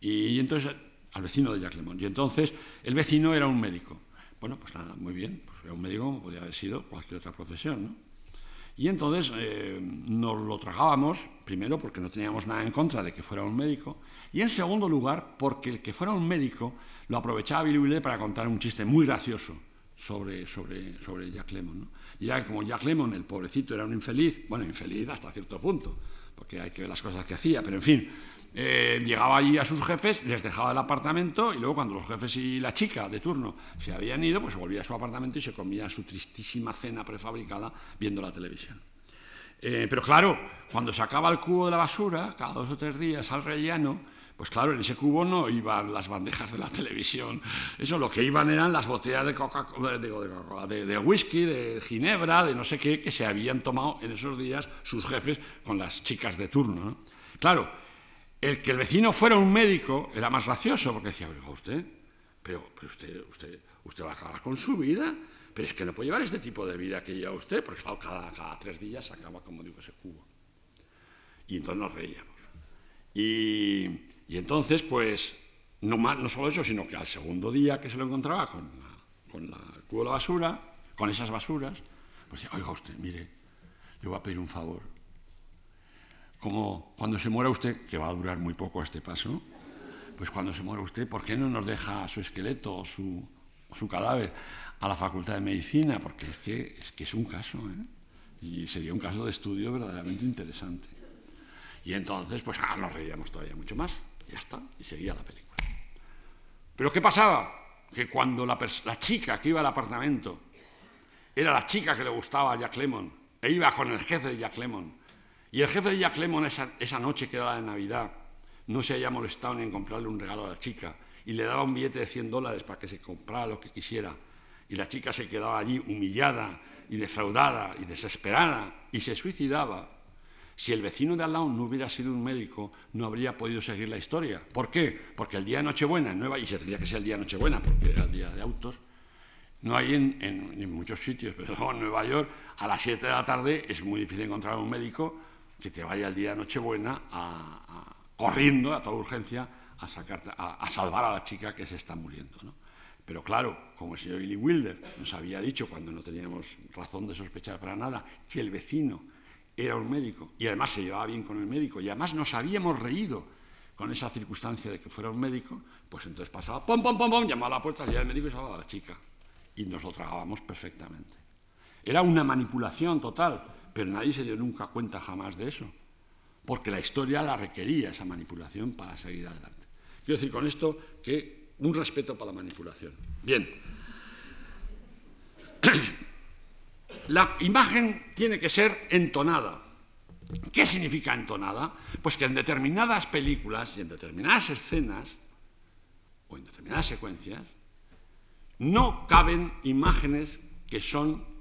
Y, entonces, al vecino de Jack Lemmon. Y entonces, el vecino era un médico. Bueno, pues nada, muy bien, pues era un médico como podía haber sido cualquier otra profesión, ¿no? Y entonces eh, nos lo tragábamos, primero porque no teníamos nada en contra de que fuera un médico, y en segundo lugar porque el que fuera un médico lo aprovechaba Billy para contar un chiste muy gracioso sobre, sobre, sobre Jack Lemmon. Y era que como Jack Lemmon, el pobrecito, era un infeliz, bueno, infeliz hasta cierto punto, porque hay que ver las cosas que hacía, pero en fin, eh, llegaba allí a sus jefes, les dejaba el apartamento y luego cuando los jefes y la chica de turno se habían ido, pues volvía a su apartamento y se comía su tristísima cena prefabricada viendo la televisión. Eh, pero claro, cuando sacaba el cubo de la basura, cada dos o tres días al rellano, pues claro, en ese cubo no iban las bandejas de la televisión, eso lo que iban eran las botellas de, coca de, de, whisky, de ginebra, de no sé qué, que se habían tomado en esos días sus jefes con las chicas de turno. Claro, el que el vecino fuera un médico era más gracioso, porque decía, oiga, usted, pero, usted, usted, usted va a acabar con su vida, pero es que no puede llevar este tipo de vida que lleva usted, porque cada, cada tres días acaba, como digo, ese cubo. Y entonces nos reíamos. Y, entonces, pues, no, no solo eso, sino que al segundo día que se lo encontraba con, con la, el cubo de la basura, con esas basuras, pues decía, oiga usted, mire, le voy a pedir un favor como cuando se muera usted, que va a durar muy poco este paso, pues cuando se muera usted, ¿por qué no nos deja su esqueleto su, su, cadáver a la Facultad de Medicina? Porque es que es, que es un caso, ¿eh? y sería un caso de estudio verdaderamente interesante. Y entonces, pues ah, nos reíamos todavía mucho más, ya está, y seguía la película. Pero ¿qué pasaba? Que cuando la, la chica que iba al apartamento era la chica que le gustaba a Jack Lemmon, e iba con el jefe de Jack Lemmon, y el jefe de Jack Lemmon esa, noche, que era la de Navidad, no se había molestado ni en comprarle un regalo a la chica y le daba un billete de 100 dólares para que se comprara lo que quisiera. Y la chica se quedaba allí humillada y defraudada y desesperada y se suicidaba. Si el vecino de al lado no hubiera sido un médico, no habría podido seguir la historia. ¿Por qué? Porque el día de Nochebuena en Nueva y se tendría que ser el día de Nochebuena porque era el día de autos, no hay en, en muchos sitios, <laughs> pero en Nueva York a las 7 de la tarde es muy difícil encontrar un médico que te vaya el día de Nochebuena a, corriendo a toda urgencia a, a, salvar a la chica que se está muriendo. Pero claro, como el señor Billy Wilder nos había dicho cuando no teníamos razón de sospechar para nada que el vecino era un médico y además se llevaba bien con el médico y además nos habíamos reído con esa circunstancia de que fuera un médico, pues entonces pasaba, pom, pom, pom, pom, llamaba a la puerta, salía el médico y salvaba a la chica. Y nos lo tragábamos perfectamente. Era una manipulación total pero nadie se dio nunca cuenta jamás de eso, porque la historia la requería esa manipulación para seguir adelante. Quiero decir con esto que un respeto para la manipulación. Bien, <clears throat> la imagen tiene que ser entonada. ¿Qué significa entonada? Pues que en determinadas películas y en determinadas escenas o en determinadas secuencias no caben imágenes que son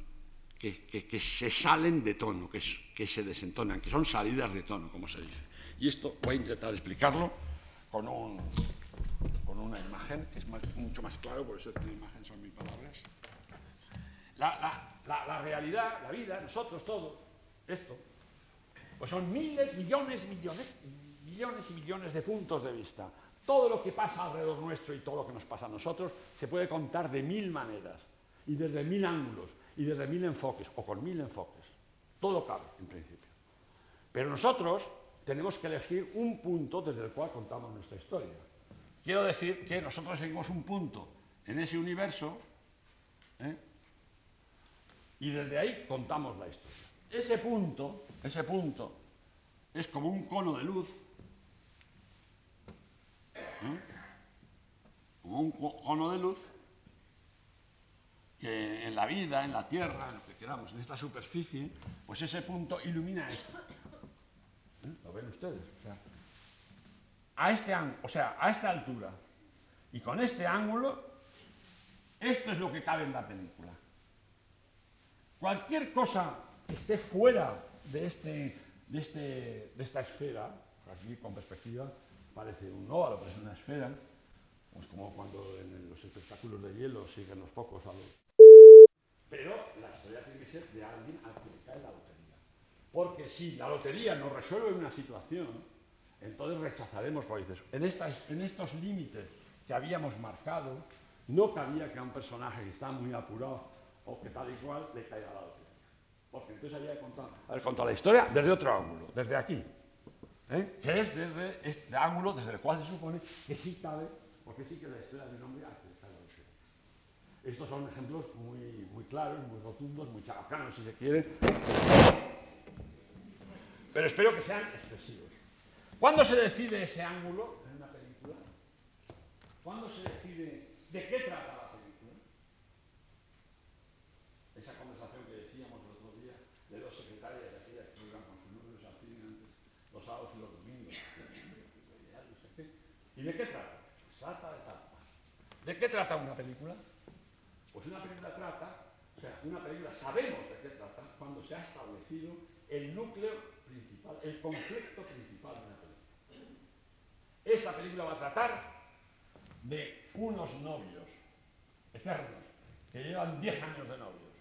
que, se salen de tono, que, se desentonan, que son salidas de tono, como se dice. Y esto voy a intentar explicarlo con, un, con una imagen que es mucho más claro, por eso una imagen son mil palabras. La, la, la, realidad, la vida, nosotros, todo, esto, pues son miles, millones, millones, millones y millones de puntos de vista. Todo lo que pasa alrededor nuestro y todo lo que nos pasa a nosotros se puede contar de mil maneras y desde mil ángulos y desde mil enfoques o con mil enfoques. Todo cabe, en principio. Pero nosotros tenemos que elegir un punto desde el cual contamos nuestra historia. Quiero decir que nosotros seguimos un punto en ese universo ¿eh? y desde ahí contamos la historia. Ese punto, ese punto es como un cono de luz, ¿eh? como un cono de luz que en la vida, en la tierra, en lo que queramos, en esta superficie, pues ese punto ilumina esto. ¿Eh? ¿Lo ven ustedes? a este o sea, a esta altura y con este ángulo, esto es lo que cabe en la película. Cualquier cosa que esté fuera de, este, de, este, de esta esfera, aquí con perspectiva parece un óvalo, parece una esfera, pues como cuando en los espectáculos de hielo siguen los focos a los pero la historia tiene que ser de alguien al que le cae la lotería. Porque si la lotería nos resuelve una situación, entonces rechazaremos, por dices, en, en estos límites que habíamos marcado, no cabía que a un personaje que está muy apurado o que tal y cual le caiga la lotería. Porque entonces había que contar, contado la historia desde otro ángulo, desde aquí. ¿eh? Que es desde este ángulo desde el cual se supone que sí cabe, porque sí que la historia de un hombre estos son ejemplos muy, claros, muy rotundos, muy chabacanos, si se quiere. Pero espero que sean expresivos. ¿Cuándo se decide ese ángulo en una película? ¿Cuándo se decide de qué trata la película? Esa conversación que decíamos el otro día de dos secretarias de aquellas que iban con sus números al cine antes, los sábados y los domingos. ¿Y de qué trata? Trata de tal. ¿De qué trata una película? Pues una película trata, o sea, una película sabemos de qué trata cuando se ha establecido el núcleo principal, el conflicto principal de una película. Esta película va a tratar de unos novios eternos que llevan 10 años de novios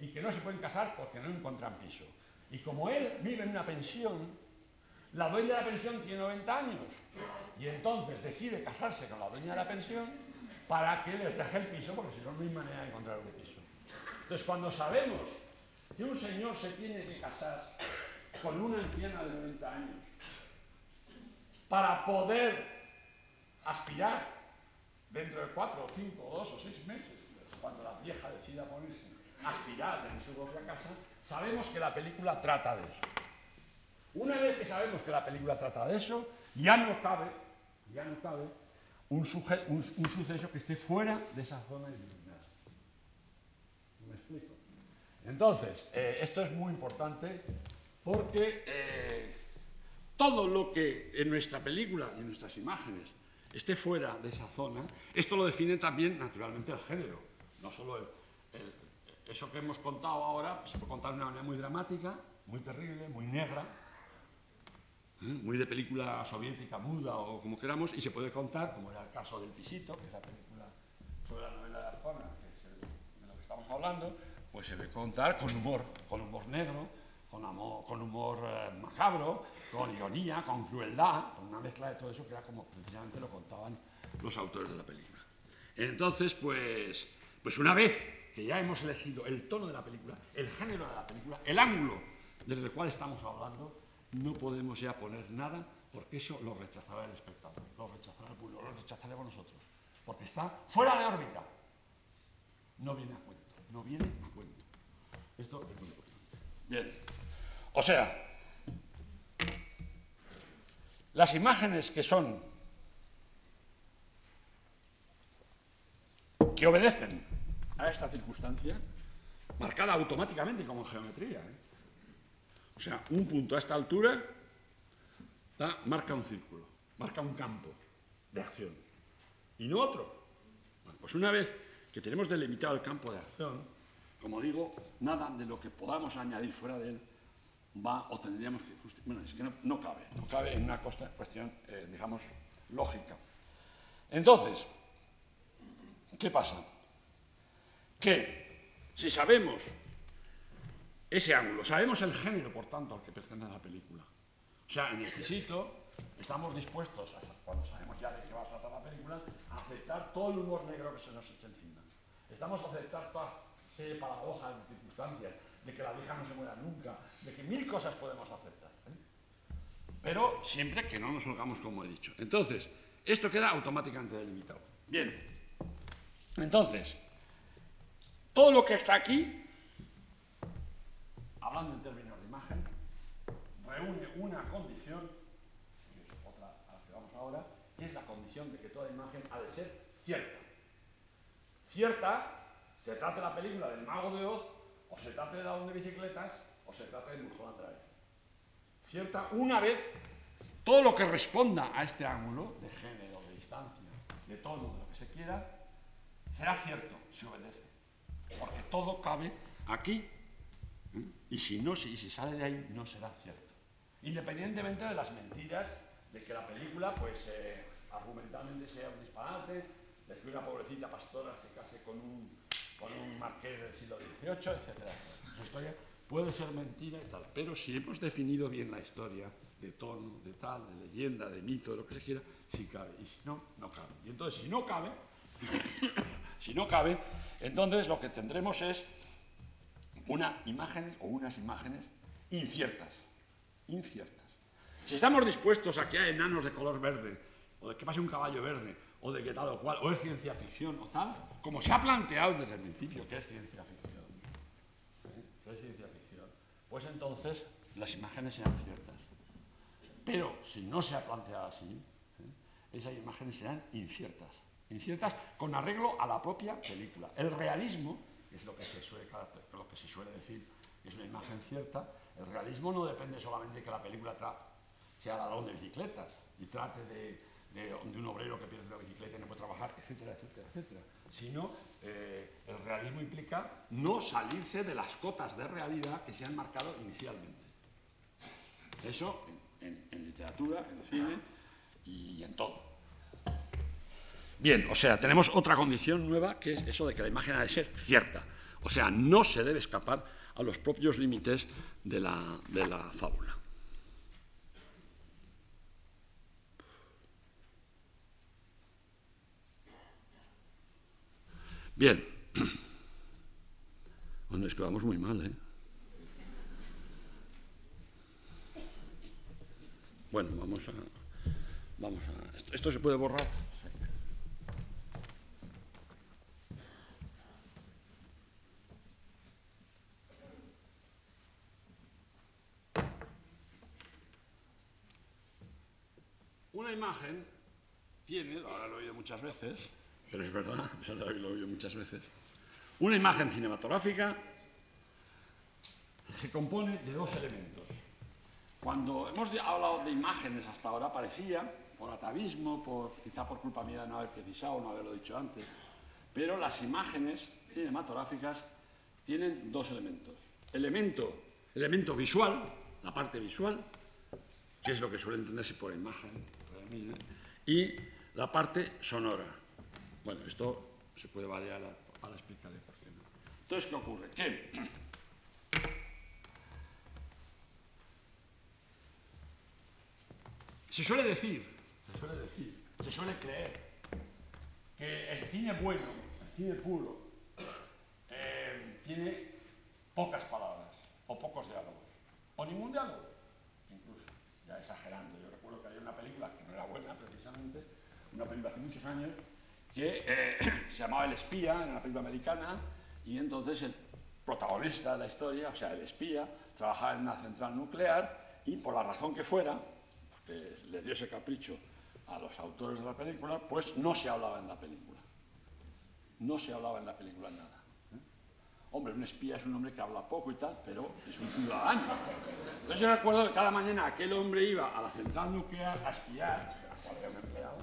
y que no se pueden casar porque no encuentran piso. Y como él vive en una pensión, la dueña de la pensión tiene 90 años y entonces decide casarse con la dueña de la pensión para que les deje el piso, porque si no, no hay manera de encontrar un piso. Entonces, cuando sabemos que un señor se tiene que casar con una anciana de 90 años para poder aspirar dentro de cuatro, o cinco, o dos o seis meses, cuando la vieja decida ponerse a aspirar en su propia casa, sabemos que la película trata de eso. Una vez que sabemos que la película trata de eso, ya no cabe, ya no cabe un, suceso que esté fuera de esa zona iluminada. ¿Me explico? Entonces, eh, esto es muy importante porque eh, todo lo que en nuestra película y en nuestras imágenes esté fuera de esa zona, esto lo define también naturalmente el género. No solo eso que hemos contado ahora, se puede contar de una manera muy dramática, muy terrible, muy negra, ¿eh? muy de película soviética muda o como queramos, y se puede contar, como era el caso del Pisito, que es la película sobre la novela de Arjona, que es de lo que estamos hablando, pues se debe contar con humor, con humor negro, con, amor, con humor eh, macabro, con ironía, con crueldad, con una mezcla de todo eso que era como precisamente lo contaban los autores de la película. Entonces, pues, pues una vez que ya hemos elegido el tono de la película, el género de la película, el ángulo desde el cual estamos hablando, no podemos ya poner nada porque eso lo rechazará el espectador, lo rechazará el público, lo rechazaremos nosotros, porque está fuera de órbita. No viene a cuento, no viene a cuento. Esto es muy importante. Bien, o sea, las imágenes que son, que obedecen a esta circunstancia, marcada automáticamente como geometría. ¿eh? O sea, un punto a esta altura marca un círculo, marca un campo de acción, y no otro. Bueno, pues una vez que tenemos delimitado el campo de acción, como digo, nada de lo que podamos añadir fuera de él va o tendríamos que... Bueno, es que no, cabe, no cabe en una cuestión, eh, digamos, lógica. Entonces, ¿qué pasa? Que si sabemos ese ángulo, sabemos el género, por tanto, al que pertenece la película. O sea, en el quesito estamos dispuestos, cuando sabemos ya de qué va a tratar la película, a aceptar todo el humor negro que se nos echa encima. Estamos a aceptar toda serie de paradojas, de circunstancias, de que la vieja no se muera nunca, de que mil cosas podemos aceptar. ¿eh? Pero siempre que no nos holgamos como he dicho. Entonces, esto queda automáticamente delimitado. Bien. Entonces, todo lo que está aquí, hablando en términos de imagen, reúne una condición, que es otra a la que vamos ahora, que es la condición de que toda imagen ha de ser cierta. Cierta, se trata de la película del mago de Oz o se trate de la de bicicletas o se trate de Mulholland Drive. Cierta una vez todo lo que responda a este ángulo de género, de distancia, de tono, de lo que se quiera, será cierto si obedece. Porque todo cabe aquí. Y si no, si, si sale de ahí, no será cierto. Independientemente de las mentiras, de que la película, pues, eh, argumentalmente sea un disparate, de que una pobrecita pastora se case con un con un marqués del siglo XVIII, etc. Esa historia puede ser mentira y tal, pero si hemos definido bien la historia de tono, de tal, de leyenda, de mito, de lo que se quiera, sí cabe, y si no, no cabe. Y entonces, si no cabe, <coughs> si no cabe, entonces lo que tendremos es unas imágenes o unas imágenes inciertas, inciertas. Si estamos dispuestos a que haya enanos de color verde, o de que pase un caballo verde, o de que tal o cual, o es ciencia ficción o tal, como se ha planteado desde el principio que es ciencia ficción, es ciencia ficción, pues entonces las imágenes serán ciertas. Pero si no se ha planteado así, ¿eh? esas imágenes serán inciertas, inciertas con arreglo a la propia película. El realismo, es lo que se suele, lo que se suele decir, es una imagen cierta, el realismo no depende solamente de que la película sea ladrón de bicicletas y trate de de, un obrero que pierde una bicicleta y no puede trabajar, etcétera, etcétera, etcétera. Sino eh, el realismo implica no salirse de las cotas de realidad que se han marcado inicialmente. Eso en literatura, en cine y en todo. Bien, o sea, tenemos otra condición nueva que es eso de que la imagen ha de ser cierta. O sea, no se debe escapar a los propios límites de la, de la fábula. Bien. <clears throat> Bueno, es que vamos muy mal, ¿eh? Bueno, vamos a... Vamos a... ¿Esto, se puede borrar? Una imagen tiene, ahora lo he oído muchas veces, pero es verdad, a pesar de que lo he oído muchas veces, una imagen cinematográfica se compone de dos elementos. Cuando hemos hablado de imágenes hasta ahora, parecía, por atavismo, por, quizá por culpa mía de no haber precisado, no haberlo dicho antes, pero las imágenes cinematográficas tienen dos elementos. Elemento, elemento visual, la parte visual, que es lo que suele entenderse por imagen, y la parte sonora, bueno, esto se puede variar a, la explicación. Entonces, ¿qué ocurre? Que se suele decir, se suele decir, se suele creer que el cine bueno, el cine puro, eh, tiene pocas palabras o pocos diálogos, o ningún diálogo, incluso, ya exagerando. Yo una película que no era buena precisamente, una película hace muchos años, que eh, <clears throat> se llamaba El espía en la película americana y entonces el protagonista de la historia, o sea, el espía, trabajaba en una central nuclear y por la razón que fuera, porque le dio ese capricho a los autores de la película, pues no se hablaba en la película. No se hablaba en la película nada. Hombre, un espía es un hombre que habla poco y tal, pero es un ciudadano. Entonces yo recuerdo que cada mañana aquel hombre iba a la central nuclear a espiar a cualquier empleado.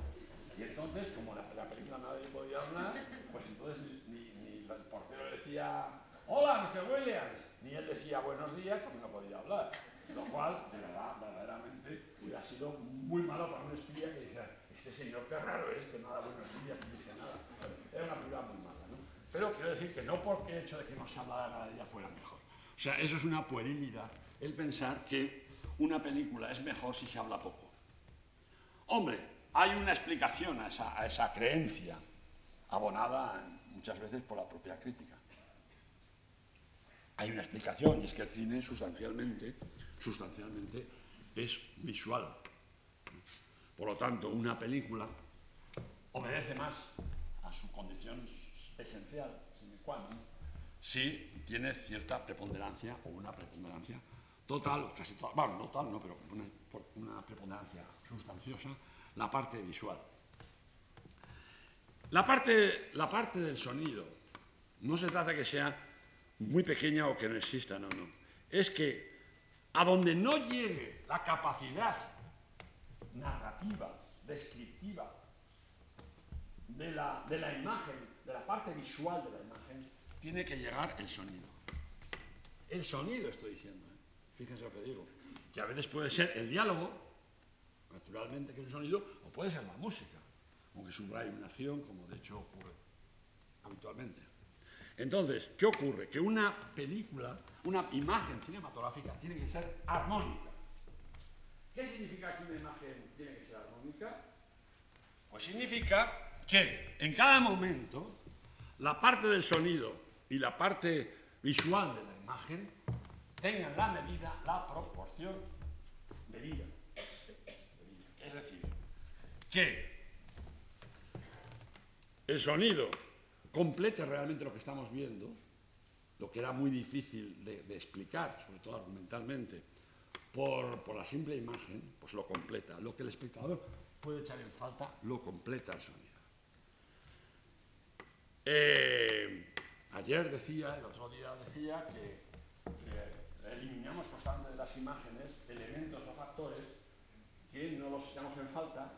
Y entonces, como la, la película nadie podía hablar, pues entonces ni, el portero decía, hola, Mr. Williams, ni él decía buenos días porque no podía hablar. Lo cual, de verdad, verdaderamente, hubiera sido muy malo para un espía que dijera, este señor qué raro es, que no da buenos días, ni dice nada. Era una película muy ¿no? Pero quiero decir que no porque el hecho de que no se hablara nada de ella fuera mejor. O sea, eso es una puerilidad, el pensar que una película es mejor si se habla poco. Hombre, hay una explicación a esa, a esa creencia, abonada muchas veces por la propia crítica. Hay una explicación, y es que el cine sustancialmente, sustancialmente es visual. Por lo tanto, una película obedece más a su condición esencial, sine qua non, si tiene cierta preponderancia o una preponderancia total, casi total, bueno, no total, no, pero una, una preponderancia sustanciosa, la parte visual. La parte, la parte del sonido, no se trata que sea muy pequeña o que no exista, no, no. Es que a donde no llegue la capacidad narrativa, descriptiva, de la, de la imagen, la parte visual de la imagen, tiene que llegar el sonido. El sonido estoy diciendo, ¿eh? fíjense lo que digo, que a veces puede ser el diálogo, naturalmente que es el sonido, o puede ser la música, aunque subraye una acción, como de hecho ocurre habitualmente. Entonces, ¿qué ocurre? Que una película, una imagen cinematográfica tiene que ser armónica. ¿Qué significa que una imagen tiene que ser armónica? Pues significa que en cada momento la parte del sonido y la parte visual de la imagen tengan la medida, la proporción medida. Es decir, que el sonido complete realmente lo que estamos viendo, lo que era muy difícil de, explicar, sobre todo argumentalmente, por, por, la simple imagen, pues lo completa. Lo que el espectador puede echar en falta, lo completa el sonido. Eh, ayer decía, el otro día decía que, eliminamos constantemente de las imágenes elementos o factores que no los echamos en falta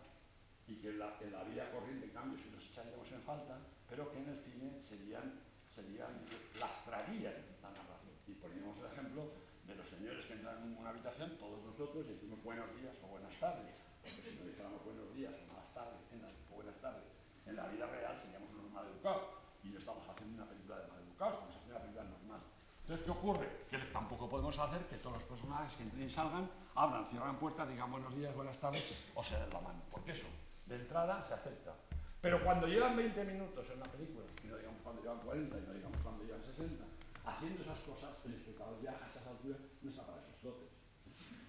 y que en la, en la vida corriente, en cambio, si los echaríamos en falta, pero que en el cine serían, serían lastrarían la narración. Y poníamos el ejemplo de los señores que entran en una habitación, todos nosotros, y decimos buenos días o buenas tardes. Porque si no dijéramos buenos días o malas tardes, en la, o buenas tardes, en la vida real seríamos unos mal estamos haciendo una película de mal educados, estamos haciendo una película normal. Entonces, ¿qué ocurre? Que tampoco podemos hacer que todos los personajes que entren y salgan abran, cierran puertas, digan buenos días, buenas tardes o se den la mano. Porque eso, de entrada, se acepta. Pero cuando llevan 20 minutos en una película, y no digamos cuando llevan 40, y no digamos cuando llevan 60, haciendo esas cosas, el espectador ya a esas alturas no está para esos dotes.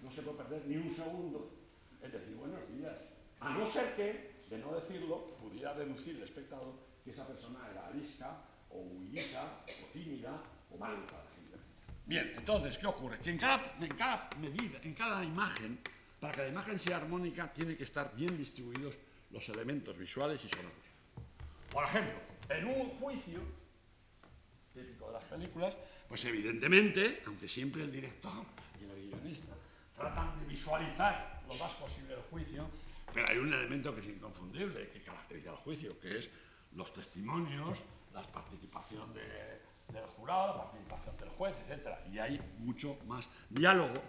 No se puede perder ni un segundo en decir buenos días. A no ser que, de no decirlo, pudiera deducir el espectador esa persona era arisca, o huidiza, o tímida, o simplemente. Bien, entonces, ¿qué ocurre? Que en cada, medida, en cada imagen, para que la imagen sea armónica, tiene que estar bien distribuidos los elementos visuales y sonoros. Por ejemplo, en un juicio, típico de las películas, pues evidentemente, aunque siempre el director y el guionista tratan de visualizar lo más posible el juicio, pero hay un elemento que es inconfundible, que caracteriza el juicio, que es los testimonios, la participación de, del jurado, la participación del juez, etc. Y hay mucho más diálogo,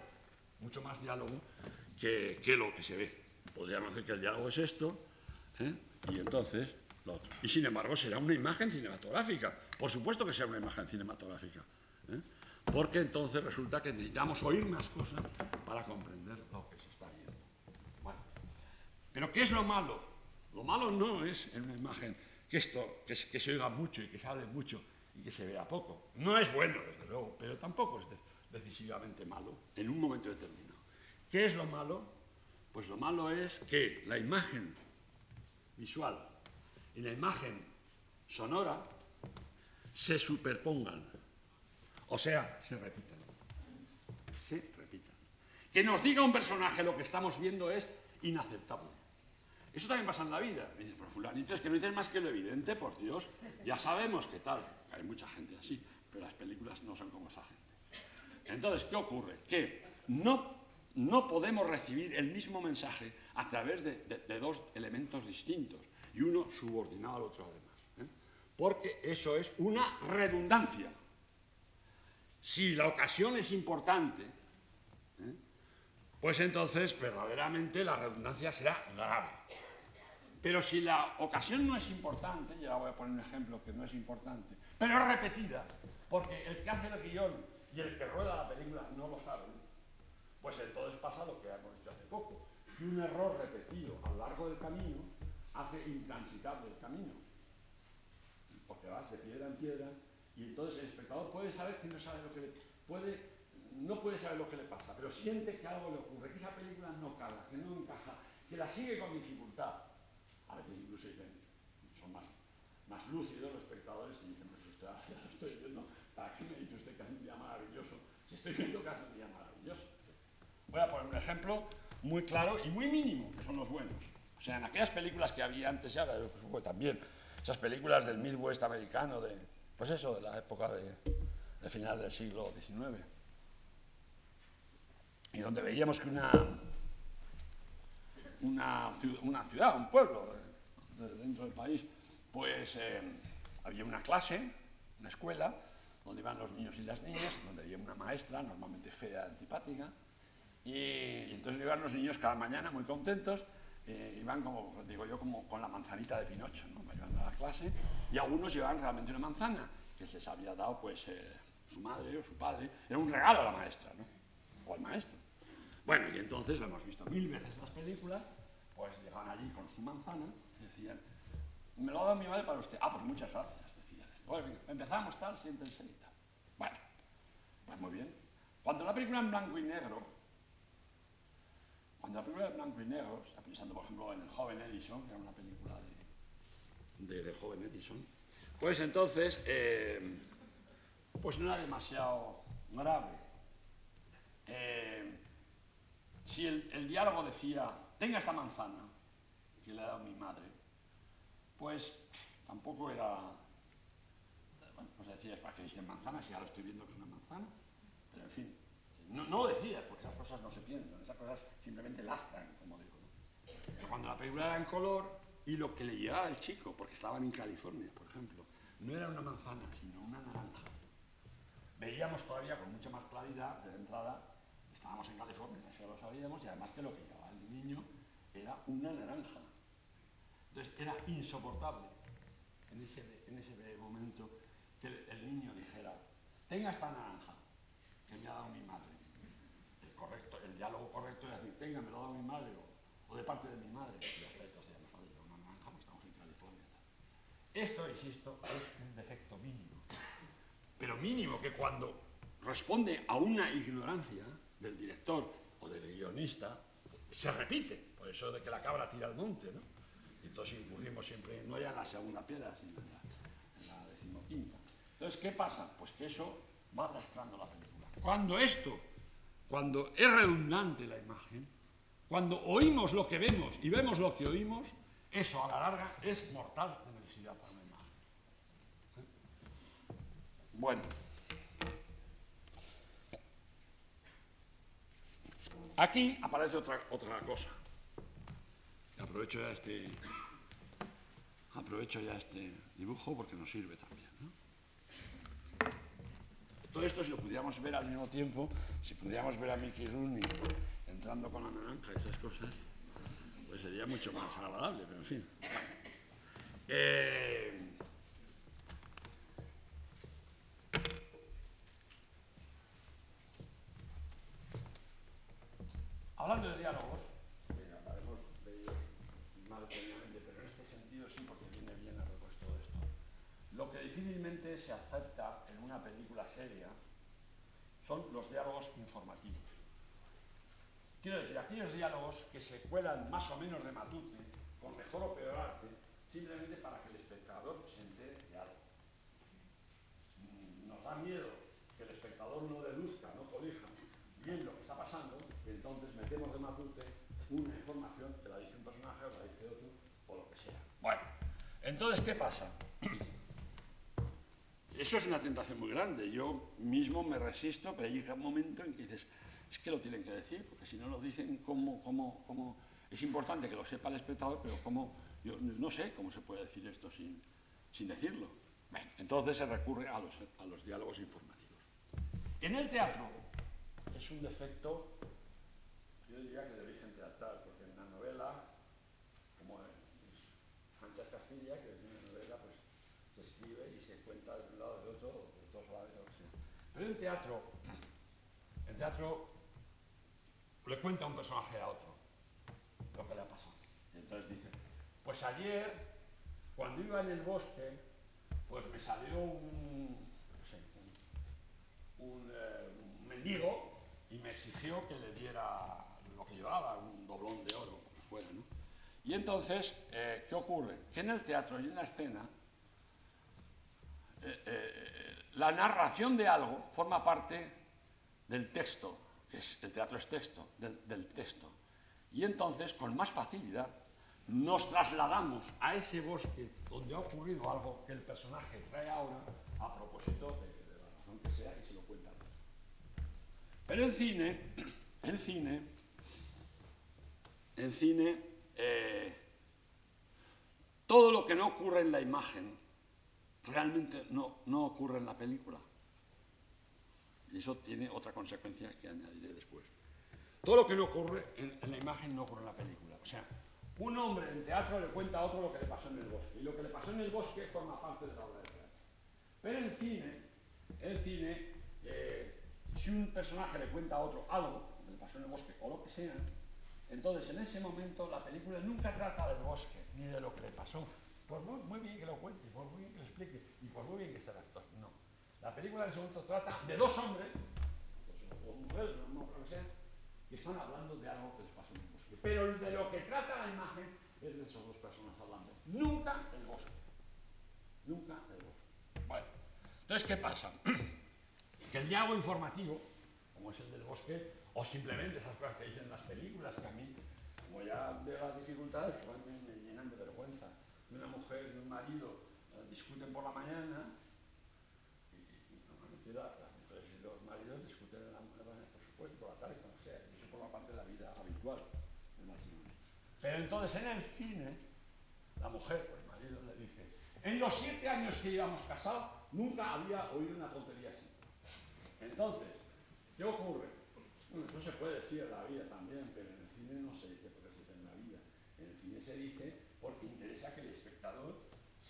mucho más diálogo que, lo que se ve. Podríamos decir que el diálogo es esto, ¿eh? y entonces lo otro. Y sin embargo será una imagen cinematográfica. Por supuesto que será una imagen cinematográfica. ¿eh? Porque entonces resulta que necesitamos oír más cosas para comprender lo que se está viendo. Bueno. Pero ¿qué es lo malo? Lo malo no es en una imagen que, esto, que, se oiga mucho y que se hable mucho y que se vea poco. No es bueno, desde luego, pero tampoco es decisivamente malo en un momento determinado. ¿Qué es lo malo? Pues lo malo es que la imagen visual y la imagen sonora se superpongan, o sea, se repitan. Se repitan. Que nos diga un personaje lo que estamos viendo es inaceptable. Eso también pasa en la vida. Me dice, pero fulanito, es que no dices más que lo evidente, por Dios. Ya sabemos que tal. Hay mucha gente así. pero las películas no son como esa gente. Entonces, ¿qué ocurre? Que no, no podemos recibir el mismo mensaje a través de, dos elementos distintos y uno subordinado al otro además. ¿eh? Porque eso es una redundancia. Si la ocasión es importante, ¿eh? Pues entonces verdaderamente la redundancia será grave. Pero si la ocasión no es importante, ya voy a poner un ejemplo que no es importante, pero es repetida, porque el que hace el guion y el que rueda la película no lo saben, pues entonces pasa lo que hemos dicho hace poco, que un error repetido a lo largo del camino hace intransitable el camino, porque vas de piedra en piedra y entonces el espectador puede saber que no sabe lo que puede no puede saber lo que le pasa, pero siente que algo le ocurre, que esa película no cala, que no encaja, que la sigue con dificultad. A veces incluso dicen, son más, más lúcidos los espectadores y dicen, pues esto <laughs> estoy viendo ¿Para qué me dice usted que hace un día maravilloso? Si estoy viendo que hace un día maravilloso. Voy a poner un ejemplo muy claro y muy mínimo, que son los buenos. O sea, en aquellas películas que había antes ya, pues, también, esas películas del Midwest americano, de, pues eso, de la época de final del siglo XIX, y donde veíamos que una, una, una ciudad, un pueblo dentro del país, pues eh, había una clase, una escuela, donde iban los niños y las niñas, donde había una maestra, normalmente fea, antipática, y, entonces iban los niños cada mañana muy contentos, eh, iban como, digo yo, como con la manzanita de Pinocho, ¿no? iban a la clase, y algunos llevaban realmente una manzana, que se les había dado pues eh, su madre o su padre, era un regalo a la maestra, ¿no? o al maestro. Bueno, y entonces lo hemos visto mil veces en las películas, pues llegaban allí con su manzana, y decían, me lo ha dado mi madre para usted, ah, pues muchas gracias, bueno, empezamos tal, siéntense y tal. Bueno, pues muy bien. Cuando la película en blanco y negro, cuando la película en blanco y negro, está pensando por ejemplo en El joven Edison, que era una película de, de, joven Edison, pues entonces, eh, pues no era demasiado grave. Eh, si el, el, diálogo decía, tenga esta manzana, que le ha dado mi madre, pues tampoco era pues decías, ¿para qué dices manzana? Si ya lo estoy viendo que es una manzana. Pero en fin, no, lo decías, porque esas cosas no se piensan, esas cosas simplemente lastran, como digo. Pero cuando la película era en color y lo que le llevaba el chico, porque estaban en California, por ejemplo, no era una manzana, sino una naranja. Veíamos todavía con mucha más claridad, de entrada, estábamos en California, eso lo sabíamos, y además que lo que llevaba el niño era una naranja. Entonces era insoportable en ese, en ese momento que el niño dijera, tenga esta naranja que me ha dado mi madre. El, correcto, el diálogo correcto es decir, tenga, me lo ha dado mi madre o, de parte de mi madre. Y hasta ya nos ha una naranja, pues estamos en California. Esto, insisto, es un defecto mínimo. Pero mínimo que cuando responde a una ignorancia del director o del guionista, se repite. Por eso de que la cabra tira al monte, ¿no? Entonces incurrimos siempre, no ya en la segunda piedra, sino en la decimoquinta. Entonces, ¿qué pasa? Pues que eso va arrastrando la película. Cuando esto, cuando es redundante la imagen, cuando oímos lo que vemos y vemos lo que oímos, eso a la larga es mortal de necesidad para una imagen. Bueno. Aquí aparece otra, otra cosa. Aprovecho ya este aprovecho ya este dibujo porque nos sirve también. Todo esto, si lo pudiéramos ver al mismo tiempo, si pudiéramos ver a Mickey Rooney entrando con la naranja y esas cosas, pues sería mucho más agradable, pero en fin. Eh, hablando de diálogos, eh, hablaremos de ellos más detenidamente, pero en este sentido sí, porque viene bien a repuesto de esto. Lo que difícilmente se acepta una película seria son los diálogos informativos. Quiero decir, aquellos diálogos que se cuelan más o menos de matute, con mejor o peor arte, simplemente para que el espectador se entere de algo. Mm, nos da miedo que el espectador no deduzca, no colija bien lo que está pasando, y entonces metemos de matute una información que la dice un personaje o la dice otro, o lo que sea. Bueno, entonces, ¿qué pasa? eso es una tentación muy grande. Yo mismo me resisto, pero llega un momento en que dices, es que lo tienen que decir, porque si no lo dicen, ¿cómo, cómo, cómo? Es importante que lo sepa el espectador, pero ¿cómo? Yo no sé cómo se puede decir esto sin, sin decirlo. entonces se recurre a los, a los diálogos informativos. En el teatro es un defecto, yo diría que de origen teatral, porque en la novela, como en Sánchez Castilla, que es una novela, pues se escribe y se cuenta de un lado y de otro, de dos lados de otro. Pero en teatro, en teatro le cuenta un personaje a otro lo que le ha pasado. Y entonces dice, pues ayer, cuando iba en el bosque, pues me salió un, eh, mendigo y me exigió que le diera lo que llevaba, un doblón de oro, lo que fuera. Y entonces, eh, ¿qué ocurre? Que en el teatro y en la escena, eh, la narración de algo forma parte del texto, que es, el teatro es texto, del, texto. Y entonces, con más facilidad, nos trasladamos a ese bosque donde ha ocurrido algo que el personaje trae ahora a propósito de, de la razón que sea y se lo cuenta. Pero en cine, <clears throat> en cine, en cine, eh, todo lo que no ocurre en la imagen realmente no, no ocurre en la película. Y eso tiene otra consecuencia que añadiré después. Todo lo que no ocurre en, la imagen no ocurre en la película. O sea, un hombre en teatro le cuenta a otro lo que le pasó en el bosque. Y lo que le pasó en el bosque forma parte de la obra de teatro. Pero en cine, en cine, eh, si un personaje le cuenta a otro algo que le pasó en el bosque o lo que sea, entonces en ese momento la película nunca trata del bosque ni de lo que le pasó. Por muy, bien que lo cuente, por muy bien que lo explique y por muy bien que esté el actor. No. La película en momento trata de dos hombres, o mujeres, no, sea, que están hablando de algo que les pasó en el bosque. Pero de lo que trata la imagen es de esas dos personas hablando. Nunca el bosque. Nunca el bosque. Bueno, entonces, ¿qué pasa? <clears throat> que el diálogo informativo, como es el del bosque, o simplemente esas cosas que dicen las películas, que a mí, como ya veo las dificultades, me, me llenan de vergüenza. Una mujer y un marido eh, discuten por la mañana, y, y normalmente la, las mujeres y los maridos discuten en la, por supuesto, por la tarde, como sea, y eso forma parte de la vida habitual del matrimonio. Pero entonces en el cine, la mujer, pues el marido le dice, en los siete años que llevamos casados, nunca había oído una tontería así. Entonces, ¿qué ocurre? Bueno, eso se puede decir en la vida también, pero en el cine no se dice porque se dice en la vida. En el cine se dice porque interesa que el espectador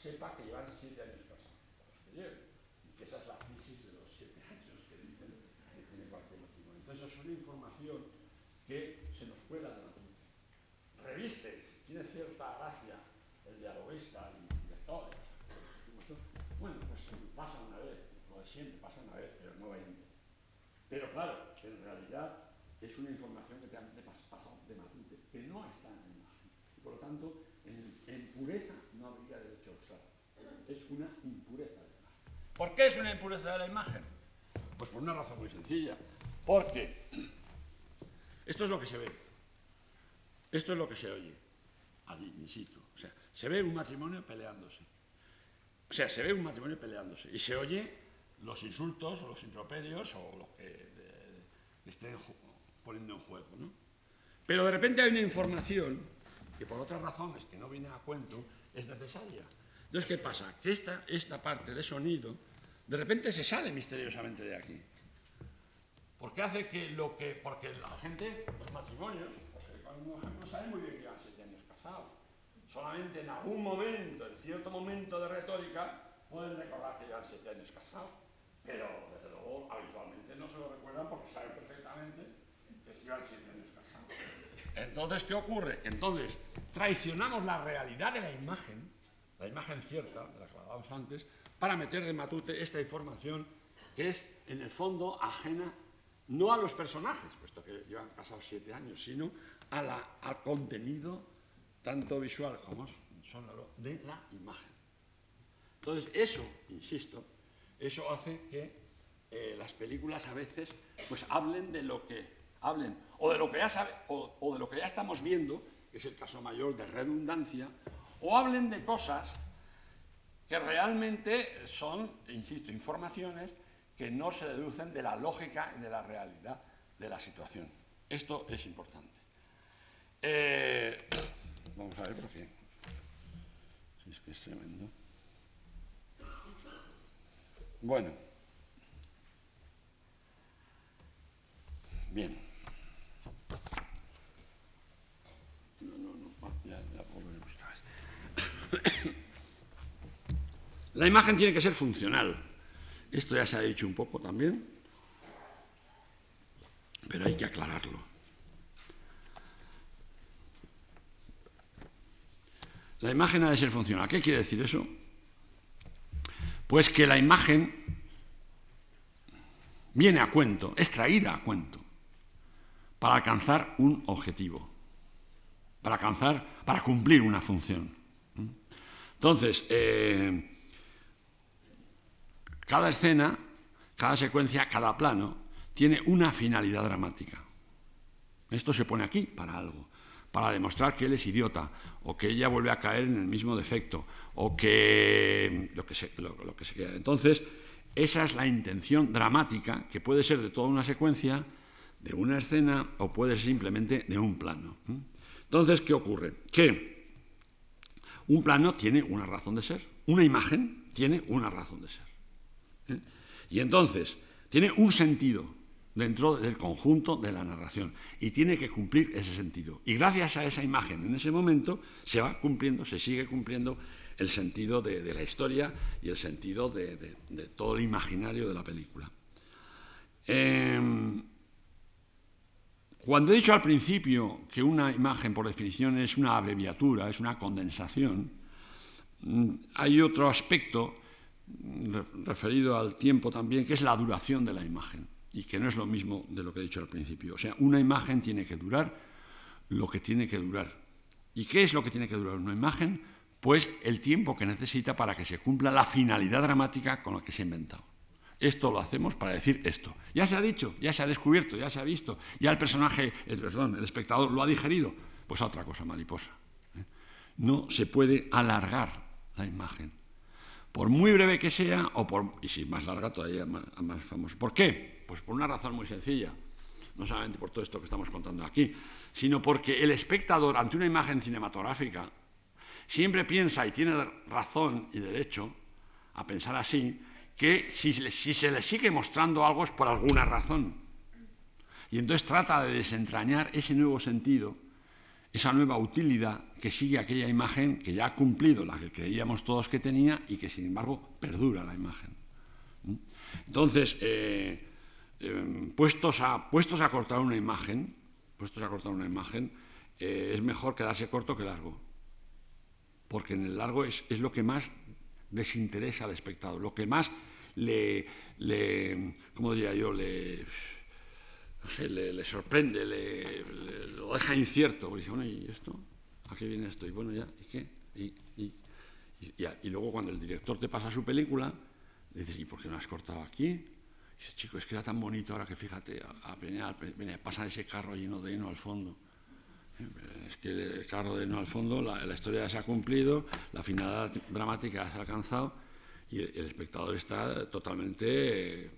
sepa que llevan siete años casados, que y que esa es la crisis de los siete <laughs> años que dicen que tiene cualquier matrimonio. Entonces, es una información que se nos cuela de la mente. Revistes, tiene cierta gracia el dialoguista el director. Bueno, pues pasa una vez, lo de siempre, pasa una vez, pero no 20. Pero claro, en realidad es una información que te ha pasado de Matute, que no está en imagen. Y por lo tanto, en pureza no habría derecho a usar. Es una impureza de la imagen. ¿Por qué es una impureza de la imagen? Pues por una razón muy sencilla. Porque esto es lo que se ve. Esto es lo que se oye. Allí, in situ. O sea, se ve un matrimonio peleándose. O sea, se ve un matrimonio peleándose y se oye los insultos o los improperios o lo de, que estén poniendo en juego. ¿no? Pero de repente hay una información que por otras razones que no viene a cuento es necesaria. Entonces, ¿qué pasa? Que esta, esta parte de sonido de repente se sale misteriosamente de aquí. Porque hace que lo que. Porque la gente, los matrimonios, pues, no saben muy bien que llevan siete años casados. Solamente en algún momento, en cierto momento de retórica, pueden recordar que llevan siete años casados. Pero, desde luego, habitualmente no se lo recuerdan porque saben perfectamente que se llevan siete años casados. Entonces, ¿qué ocurre? Que entonces traicionamos la realidad de la imagen, la imagen cierta, de la que hablábamos antes, para meter de matute esta información que es, en el fondo, ajena no a los personajes, puesto que llevan casados siete años, sino a la, al contenido tanto visual como sonoro de la imagen. Entonces, eso, insisto, eso hace que eh, las películas a veces pues hablen de lo que hablen o de lo que ya sabe, o, o de lo que ya estamos viendo, que es el caso mayor de redundancia, o hablen de cosas que realmente son, insisto, informaciones que no se deducen de la lógica y de la realidad de la situación. Esto es importante. Eh, vamos a ver por qué. Es que es tremendo. Bueno. Bien. No, no, no. Ya, ya volveremos otra vez. La imagen tiene que ser funcional. Esto ya se ha dicho un poco también, pero hay que aclararlo. La imagen ha de ser funcional. ¿Qué quiere decir eso? Pues que la imagen viene a cuento, es traída a cuento, para alcanzar un objetivo, para alcanzar, para cumplir una función. Entonces, eh, cada escena, cada secuencia, cada plano tiene una finalidad dramática. Esto se pone aquí para algo, para demostrar que él es idiota, o que ella vuelve a caer en el mismo defecto, o que lo que se, lo, que se queda. Entonces, esa es la intención dramática, que puede ser de toda una secuencia, de una escena, o puede ser simplemente de un plano. Entonces, ¿qué ocurre? Que un plano tiene una razón de ser, una imagen tiene una razón de ser. Y entonces tiene un sentido dentro del conjunto de la narración y tiene que cumplir ese sentido. Y gracias a esa imagen en ese momento se va cumpliendo, se sigue cumpliendo el sentido de, la historia y el sentido de, todo el imaginario de la película. Em, cuando he dicho al principio que una imagen por definición es una abreviatura, es una condensación, mm, hay otro aspecto referido al tiempo también, que es la duración de la imagen, y que no es lo mismo de lo que he dicho al principio. O sea, una imagen tiene que durar lo que tiene que durar. ¿Y qué es lo que tiene que durar una imagen? Pues el tiempo que necesita para que se cumpla la finalidad dramática con la que se ha inventado. Esto lo hacemos para decir esto. Ya se ha dicho, ya se ha descubierto, ya se ha visto, ya el personaje, el, perdón, el espectador lo ha digerido. Pues otra cosa, mariposa. ¿eh? No se puede alargar la imagen por muy breve que sea, o por, y si más larga todavía más, más famoso. ¿Por qué? Pues por una razón muy sencilla, no solamente por todo esto que estamos contando aquí, sino porque el espectador ante una imagen cinematográfica siempre piensa y tiene razón y derecho a pensar así, que si, si se le sigue mostrando algo es por alguna razón. Y entonces trata de desentrañar ese nuevo sentido esa nueva utilidad que sigue aquella imagen que ya ha cumplido la que creíamos todos que tenía y que sin embargo perdura la imagen. Entonces, eh, eh, puestos, a, puestos a cortar una imagen, puestos a cortar una imagen, eh, es mejor quedarse corto que largo, porque en el largo es, lo que más desinteresa al espectador, lo que más le, le ¿cómo diría yo?, le no sé, le, sorprende, le, lo deja incierto, dice, bueno, ¿y esto? ¿A qué viene esto? Y bueno, ya, ¿y qué? Y, y, luego cuando el director te pasa su película, le dices, ¿y por qué no has cortado aquí? Y dice, chico, es que era tan bonito ahora que fíjate, a, Peñal, pasa ese carro lleno de heno al fondo. Es que el carro de heno al fondo, la, historia se ha cumplido, la finalidad dramática se ha alcanzado y el, espectador está totalmente eh,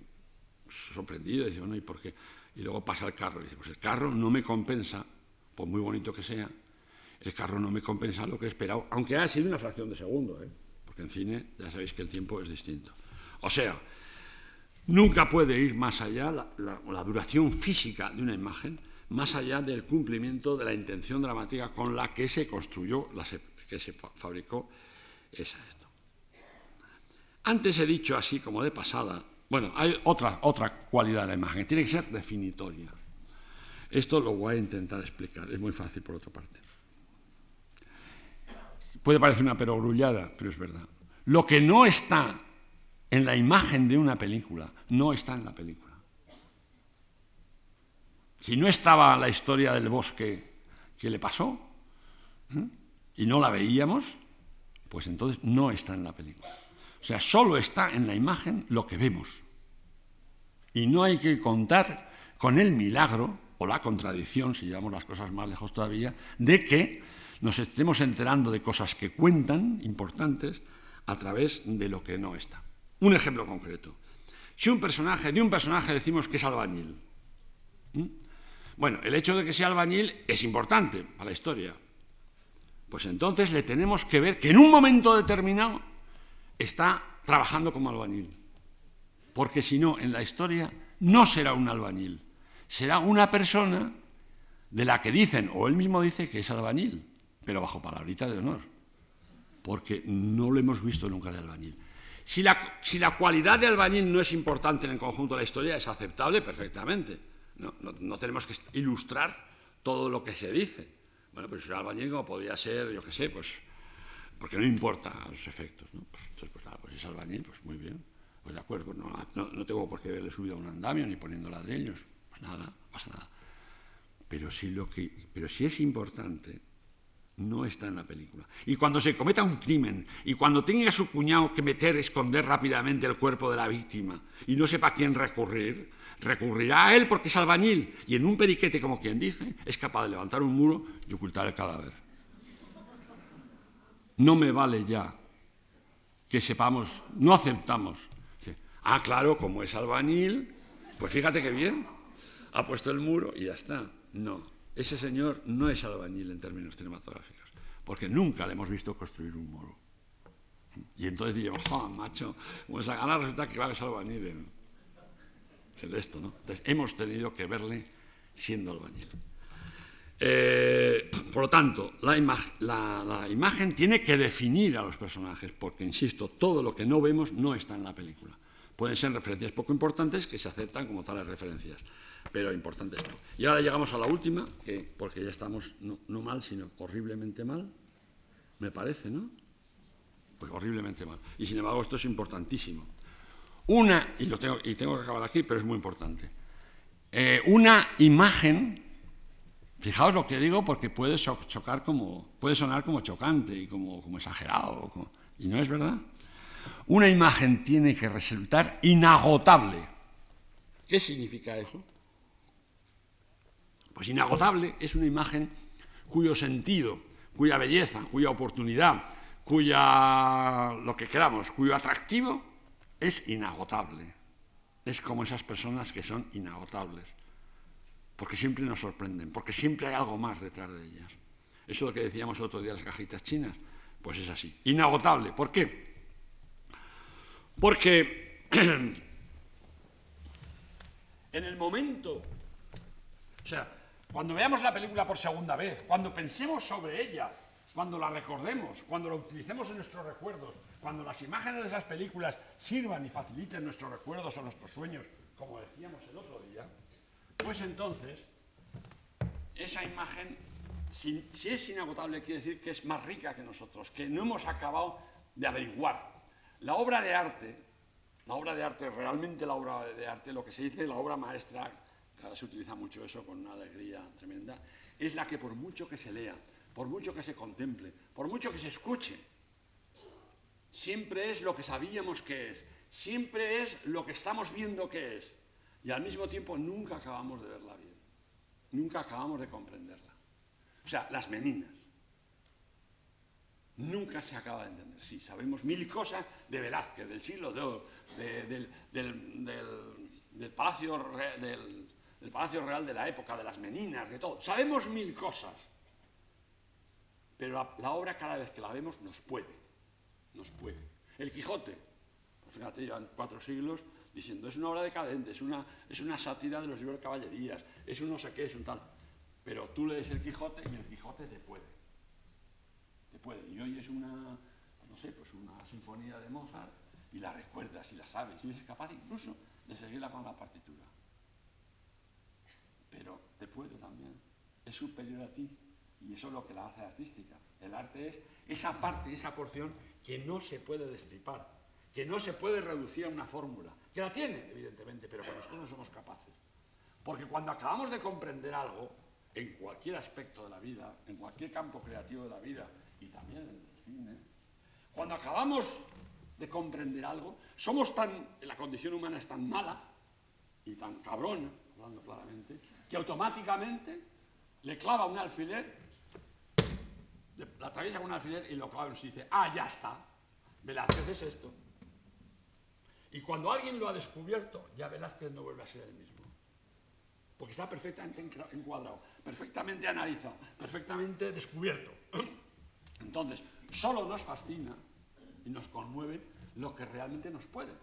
sorprendido. Dice, bueno, ¿y por qué? Y luego pasa el carro y dice, pues el carro no me compensa, por muy bonito que sea, el carro no me compensa lo que he esperado, aunque haya sido una fracción de segundo, ¿eh? porque en cine ya sabéis que el tiempo es distinto. O sea, nunca puede ir más allá la, duración física de una imagen, más allá del cumplimiento de la intención dramática con la que se construyó, la que se fabricó esa. Esto. Antes he dicho así como de pasada bueno, hay otra, otra cualidad de la imagen, tiene que ser definitoria. Esto lo voy a intentar explicar, es muy fácil por otra parte. Puede parecer una perogrullada, pero es verdad. Lo que no está en la imagen de una película, no está en la película. Si no estaba la historia del bosque que le pasó ¿eh? y no la veíamos, pues entonces no está en la película. O sea, solo está en la imagen lo que vemos. Y no hay que contar con el milagro o la contradicción, si llevamos las cosas más lejos todavía, de que nos estemos enterando de cosas que cuentan, importantes, a través de lo que no está. Un ejemplo concreto. Si un personaje, de un personaje decimos que es albañil, bueno, el hecho de que sea albañil es importante para la historia. Pues entonces le tenemos que ver que en un momento determinado está trabajando como albañil. Porque si no, en la historia no será un albañil, será una persona de la que dicen, o él mismo dice que es albañil, pero bajo palabrita de honor, porque no lo hemos visto nunca de albañil. Si la, si la cualidad de albañil no es importante en el conjunto de la historia, es aceptable perfectamente no, tenemos que ilustrar todo lo que se dice. Bueno, pues el albañil como podría ser, yo qué sé, pues porque no importa los efectos. ¿no? Pues, entonces, pues nada, pues es albañil, pues muy bien, pues de acuerdo, no, no, tengo por qué haberle subido a un andamio ni poniendo ladrillos, pues nada, pasa nada. Pero si, lo que, pero si es importante, no está en la película. Y cuando se cometa un crimen, y cuando tenga su cuñado que meter, esconder rápidamente el cuerpo de la víctima, y no sepa a quién recurrir, recurrirá a él porque es albañil, y en un periquete, como quien dice, es capaz de levantar un muro y ocultar el cadáver. No me vale ya que sepamos, no aceptamos. Ah, claro, como es albañil, pues fíjate qué bien, ha puesto el muro y ya está. No, ese señor no es albañil en términos cinematográficos, porque nunca le hemos visto construir un muro. Y entonces diríamos, ¡ah, macho! Pues a ganar resulta que va a ser albañil en, esto, ¿no? Entonces hemos tenido que verle siendo albañil. Eh, por lo tanto, la, imagen tiene que definir a los personajes, porque, insisto, todo lo que no vemos no está en la película. Pueden ser referencias poco importantes que se aceptan como tales referencias pero importante esto. Y ahora llegamos a la última, que, porque ya estamos no, mal, sino horriblemente mal, me parece, ¿no? Pues horriblemente mal. Y sin embargo esto es importantísimo. Una, y, lo tengo, y tengo que acabar aquí, pero es muy importante. Eh, una imagen, fijaos lo que digo porque puede chocar como, puede sonar como chocante y como, como exagerado, y no es verdad. Una imagen tiene que resultar inagotable. ¿Qué significa eso? Pues inagotable es una imagen cuyo sentido, cuya belleza, cuya oportunidad, cuya lo que queramos, cuyo atractivo es inagotable. Es como esas personas que son inagotables, porque siempre nos sorprenden, porque siempre hay algo más detrás de ellas. Eso es lo que decíamos otro día las cajitas chinas, pues es así. Inagotable, ¿por qué? Porque <clears throat> en el momento, o sea, cuando veamos la película por segunda vez, cuando pensemos sobre ella, cuando la recordemos, cuando la utilicemos en nuestros recuerdos, cuando las imágenes de esas películas sirvan y faciliten nuestros recuerdos o nuestros sueños, como decíamos el otro día, pues entonces esa imagen, si, es inagotable, quiere decir que es más rica que nosotros, que no hemos acabado de averiguar. La obra de arte, la obra de arte, realmente la obra de arte, lo que se dice la obra maestra ahora se utiliza mucho eso con una alegría tremenda, es la que por mucho que se lea, por mucho que se contemple, por mucho que se escuche, siempre es lo que sabíamos que es, siempre es lo que estamos viendo que es, y al mismo tiempo nunca acabamos de verla bien, nunca acabamos de comprenderla. O sea, las meninas. Nunca se acaba de entender. Sí, sabemos mil cosas de Velázquez, del siglo II, del, del, palacio del, el Palacio Real de la época, de las meninas, de todo. Sabemos mil cosas, pero la, obra cada vez que la vemos nos puede, nos puede. El Quijote, pues fíjate, llevan cuatro siglos diciendo, es una obra decadente, es una, es una sátira de los libros de caballerías, es un no sé qué, es un tal. Pero tú lees el Quijote y el Quijote te puede. Puede. Y hoy es una, no sé, pues una sinfonía de Mozart y la recuerdas y la sabes y eres capaz incluso de seguirla con la partitura pero te puede también. Es superior a ti y eso es lo que la hace artística. El arte es esa parte, esa porción que no se puede destripar, que no se puede reducir a una fórmula, que la tiene, evidentemente, pero con nosotros no somos capaces. Porque cuando acabamos de comprender algo, en cualquier aspecto de la vida, en cualquier campo creativo de la vida, y también el cine, cuando acabamos de comprender algo, somos tan, la condición humana es tan mala y tan cabrona, hablando claramente, que automáticamente le clava un alfiler, la atraviesa con un alfiler y lo clava y dice, ah, ya está. Velázquez es esto. Y cuando alguien lo ha descubierto, ya Velázquez no vuelve a ser el mismo. Porque está perfectamente encuadrado, perfectamente analizado, perfectamente descubierto. <clears throat> Entonces, solo nos fascina y nos conmueve lo que realmente nos puede.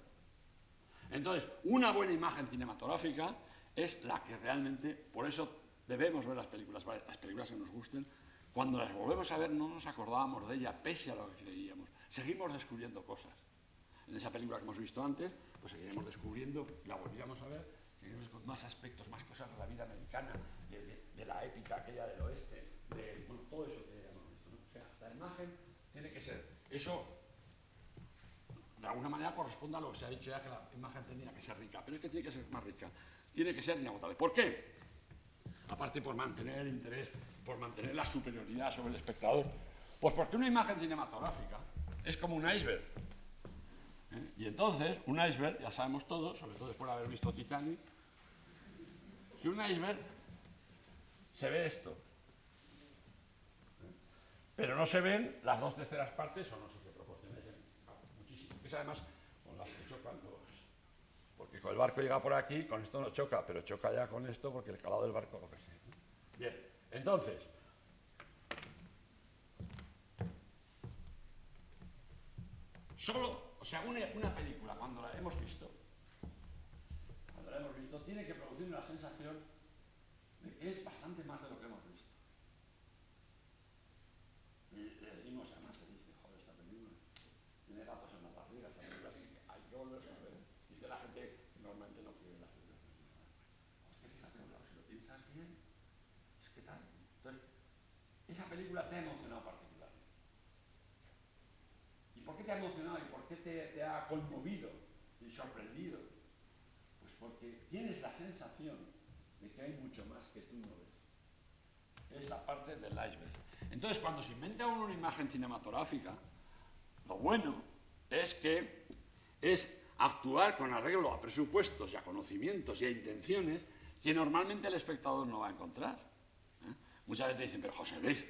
Entonces, una buena imagen cinematográfica es la que realmente, por eso debemos ver las películas, las películas que nos gusten, cuando las volvemos a ver no nos acordábamos de ella, pese a lo que creíamos. Seguimos descubriendo cosas. En esa película que hemos visto antes, pues seguiremos descubriendo, la volvíamos a ver, seguiremos con más aspectos, más cosas de la vida americana, de, la épica aquella del oeste, de todo eso que hemos visto. O sea, la imagen tiene que ser, eso de alguna manera corresponde a lo que se ha dicho ya, que la imagen tenía que ser rica, pero es que tiene que ser más rica, tiene que ser inagotable. ¿Por qué? Aparte por mantener el interés, por mantener la superioridad sobre el espectador. Pues porque una imagen cinematográfica es como un iceberg. ¿eh? Y entonces, un iceberg, ya sabemos todos, sobre todo después de haber visto Titanic, que un iceberg se ve esto. Pero no se ven las dos terceras partes o no sé qué proporciones, muchísimo. Es además con las que chocan los... Porque con el barco llega por aquí, con esto no choca, pero choca ya con esto porque el calado del barco lo que sea. Bien, entonces, Solo, o sea, una, película, cuando la hemos visto, cuando la hemos visto, tiene que producir una sensación de que es bastante más de lo que hemos visto. Y le decimos, además se dice, joder, esta película tiene gatos en la barriga, esta película hay que volver a ver. Dice la gente que normalmente no quiere las películas. Es que fíjate, si lo piensas bien, es que tal. Entonces, esa película te ha emocionado ¿Por qué te ha emocionado te, ha conmovido y sorprendido? Pues porque tienes la sensación de que hay mucho más que tú no ves. Es la parte del iceberg. Entonces, cuando se inventa una imagen cinematográfica, lo bueno es que es actuar con arreglo a presupuestos y a conocimientos y a intenciones que normalmente el espectador no va a encontrar. ¿eh? Muchas veces dicen, pero José Luis,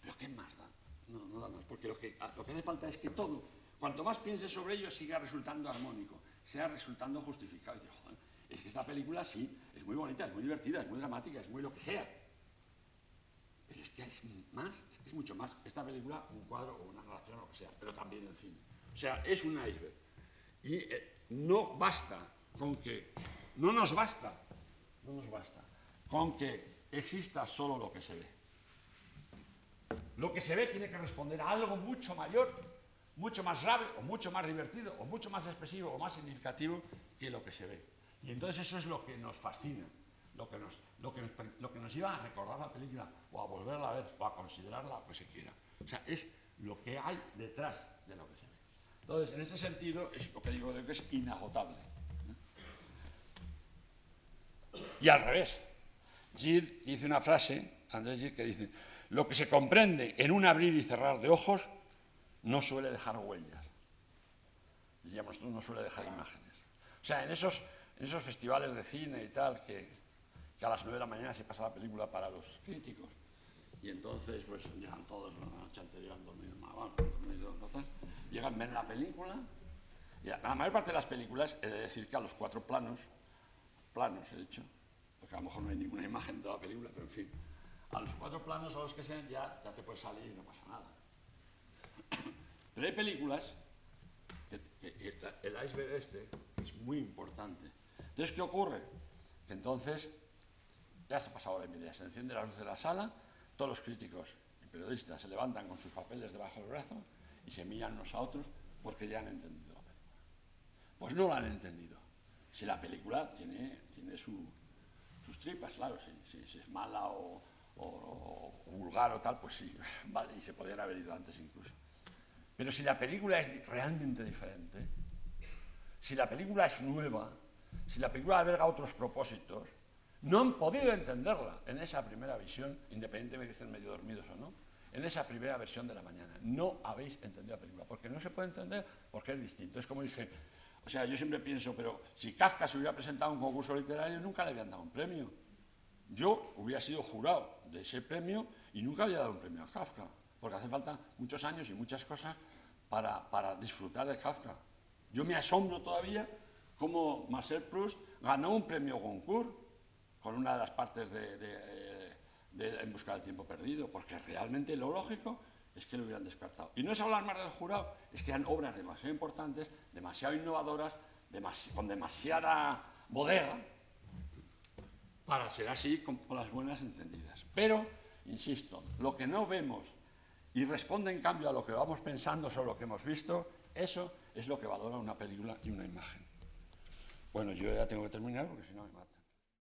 pero ¿qué más da? No, no da más, porque lo que, lo que hace falta es que todo, cuanto más pienses sobre ello, siga resultando armónico, sea resultando justificado. es que esta película sí, es muy bonita, es muy divertida, es muy dramática, es muy lo que sea. Pero es que es más, es es mucho más. Esta película, un cuadro o una narración o lo que sea, pero también el cine. O sea, es un iceberg. Y eh, no basta con que, no nos basta, no nos basta con que exista solo lo que se ve. Lo que se ve tiene que responder a algo mucho mayor, mucho más grave, o mucho más divertido, o mucho más expresivo, o más significativo que lo que se ve. Y entonces eso es lo que nos fascina, lo que nos, lo que nos, lo que nos lleva a recordar la película, o a volverla a ver, o a considerarla, lo que se quiera. O sea, es lo que hay detrás de lo que se ve. Entonces, en ese sentido, es lo que digo de que es inagotable. Y al revés, Gilles dice una frase, Andrés Gilles, que dice, lo que se comprende en un abrir y cerrar de ojos no suele dejar huellas. Diríamos, no suele dejar imágenes. O sea, en esos, en esos festivales de cine y tal, que, a las nueve de la mañana se pasa la película para los críticos, y entonces pues llegan todos la noche anterior han dormido, bueno, dormido no tal, llegan, ven la película, y la mayor parte de las películas, he de decir que a los cuatro planos, planos he dicho, porque a lo mejor no hay ninguna imagen de la película, pero en fin, a los cuatro planos a los que sean ya, ya te puedes salir y no pasa nada. Pero hay películas que, el iceberg este es muy importante. Entonces, ¿qué ocurre? Que entonces ya se ha pasado la media, se enciende la luz de la sala, todos los críticos y periodistas se levantan con sus papeles debajo del brazo y se miran unos a otros porque ya han entendido la película. Pues no la han entendido. Si la película tiene, tiene sus tripas, claro, si es mala o, o, vulgar o tal, pues sí, <laughs> vale, y se podrían haber ido antes incluso. Pero si la película es realmente diferente, si la película es nueva, si la película alberga otros propósitos, no han podido entenderla en esa primera visión, independientemente de que estén medio dormidos o no, en esa primera versión de la mañana. No habéis entendido la película, porque no se puede entender porque es distinto. Es como dije, o sea, yo siempre pienso, pero si Kafka se hubiera presentado a un concurso literario, nunca le habían dado un premio. Yo hubiera sido jurado de ese premio y nunca había dado un premio a Kafka, porque hace falta muchos años y muchas cosas para, para disfrutar de Kafka. Yo me asombro todavía cómo Marcel Proust ganó un premio Goncourt con una de las partes de, de, En busca del tiempo perdido, porque realmente lo lógico es que lo hubieran descartado. Y no es hablar más del jurado, es que eran obras demasiado importantes, demasiado innovadoras, con demasiada bodega, para ser así con, las buenas encendidas. Pero, insisto, lo que no vemos y responde en cambio a lo que vamos pensando sobre lo que hemos visto, eso es lo que valora una película y una imagen. Bueno, yo ya tengo que terminar porque si no me matan.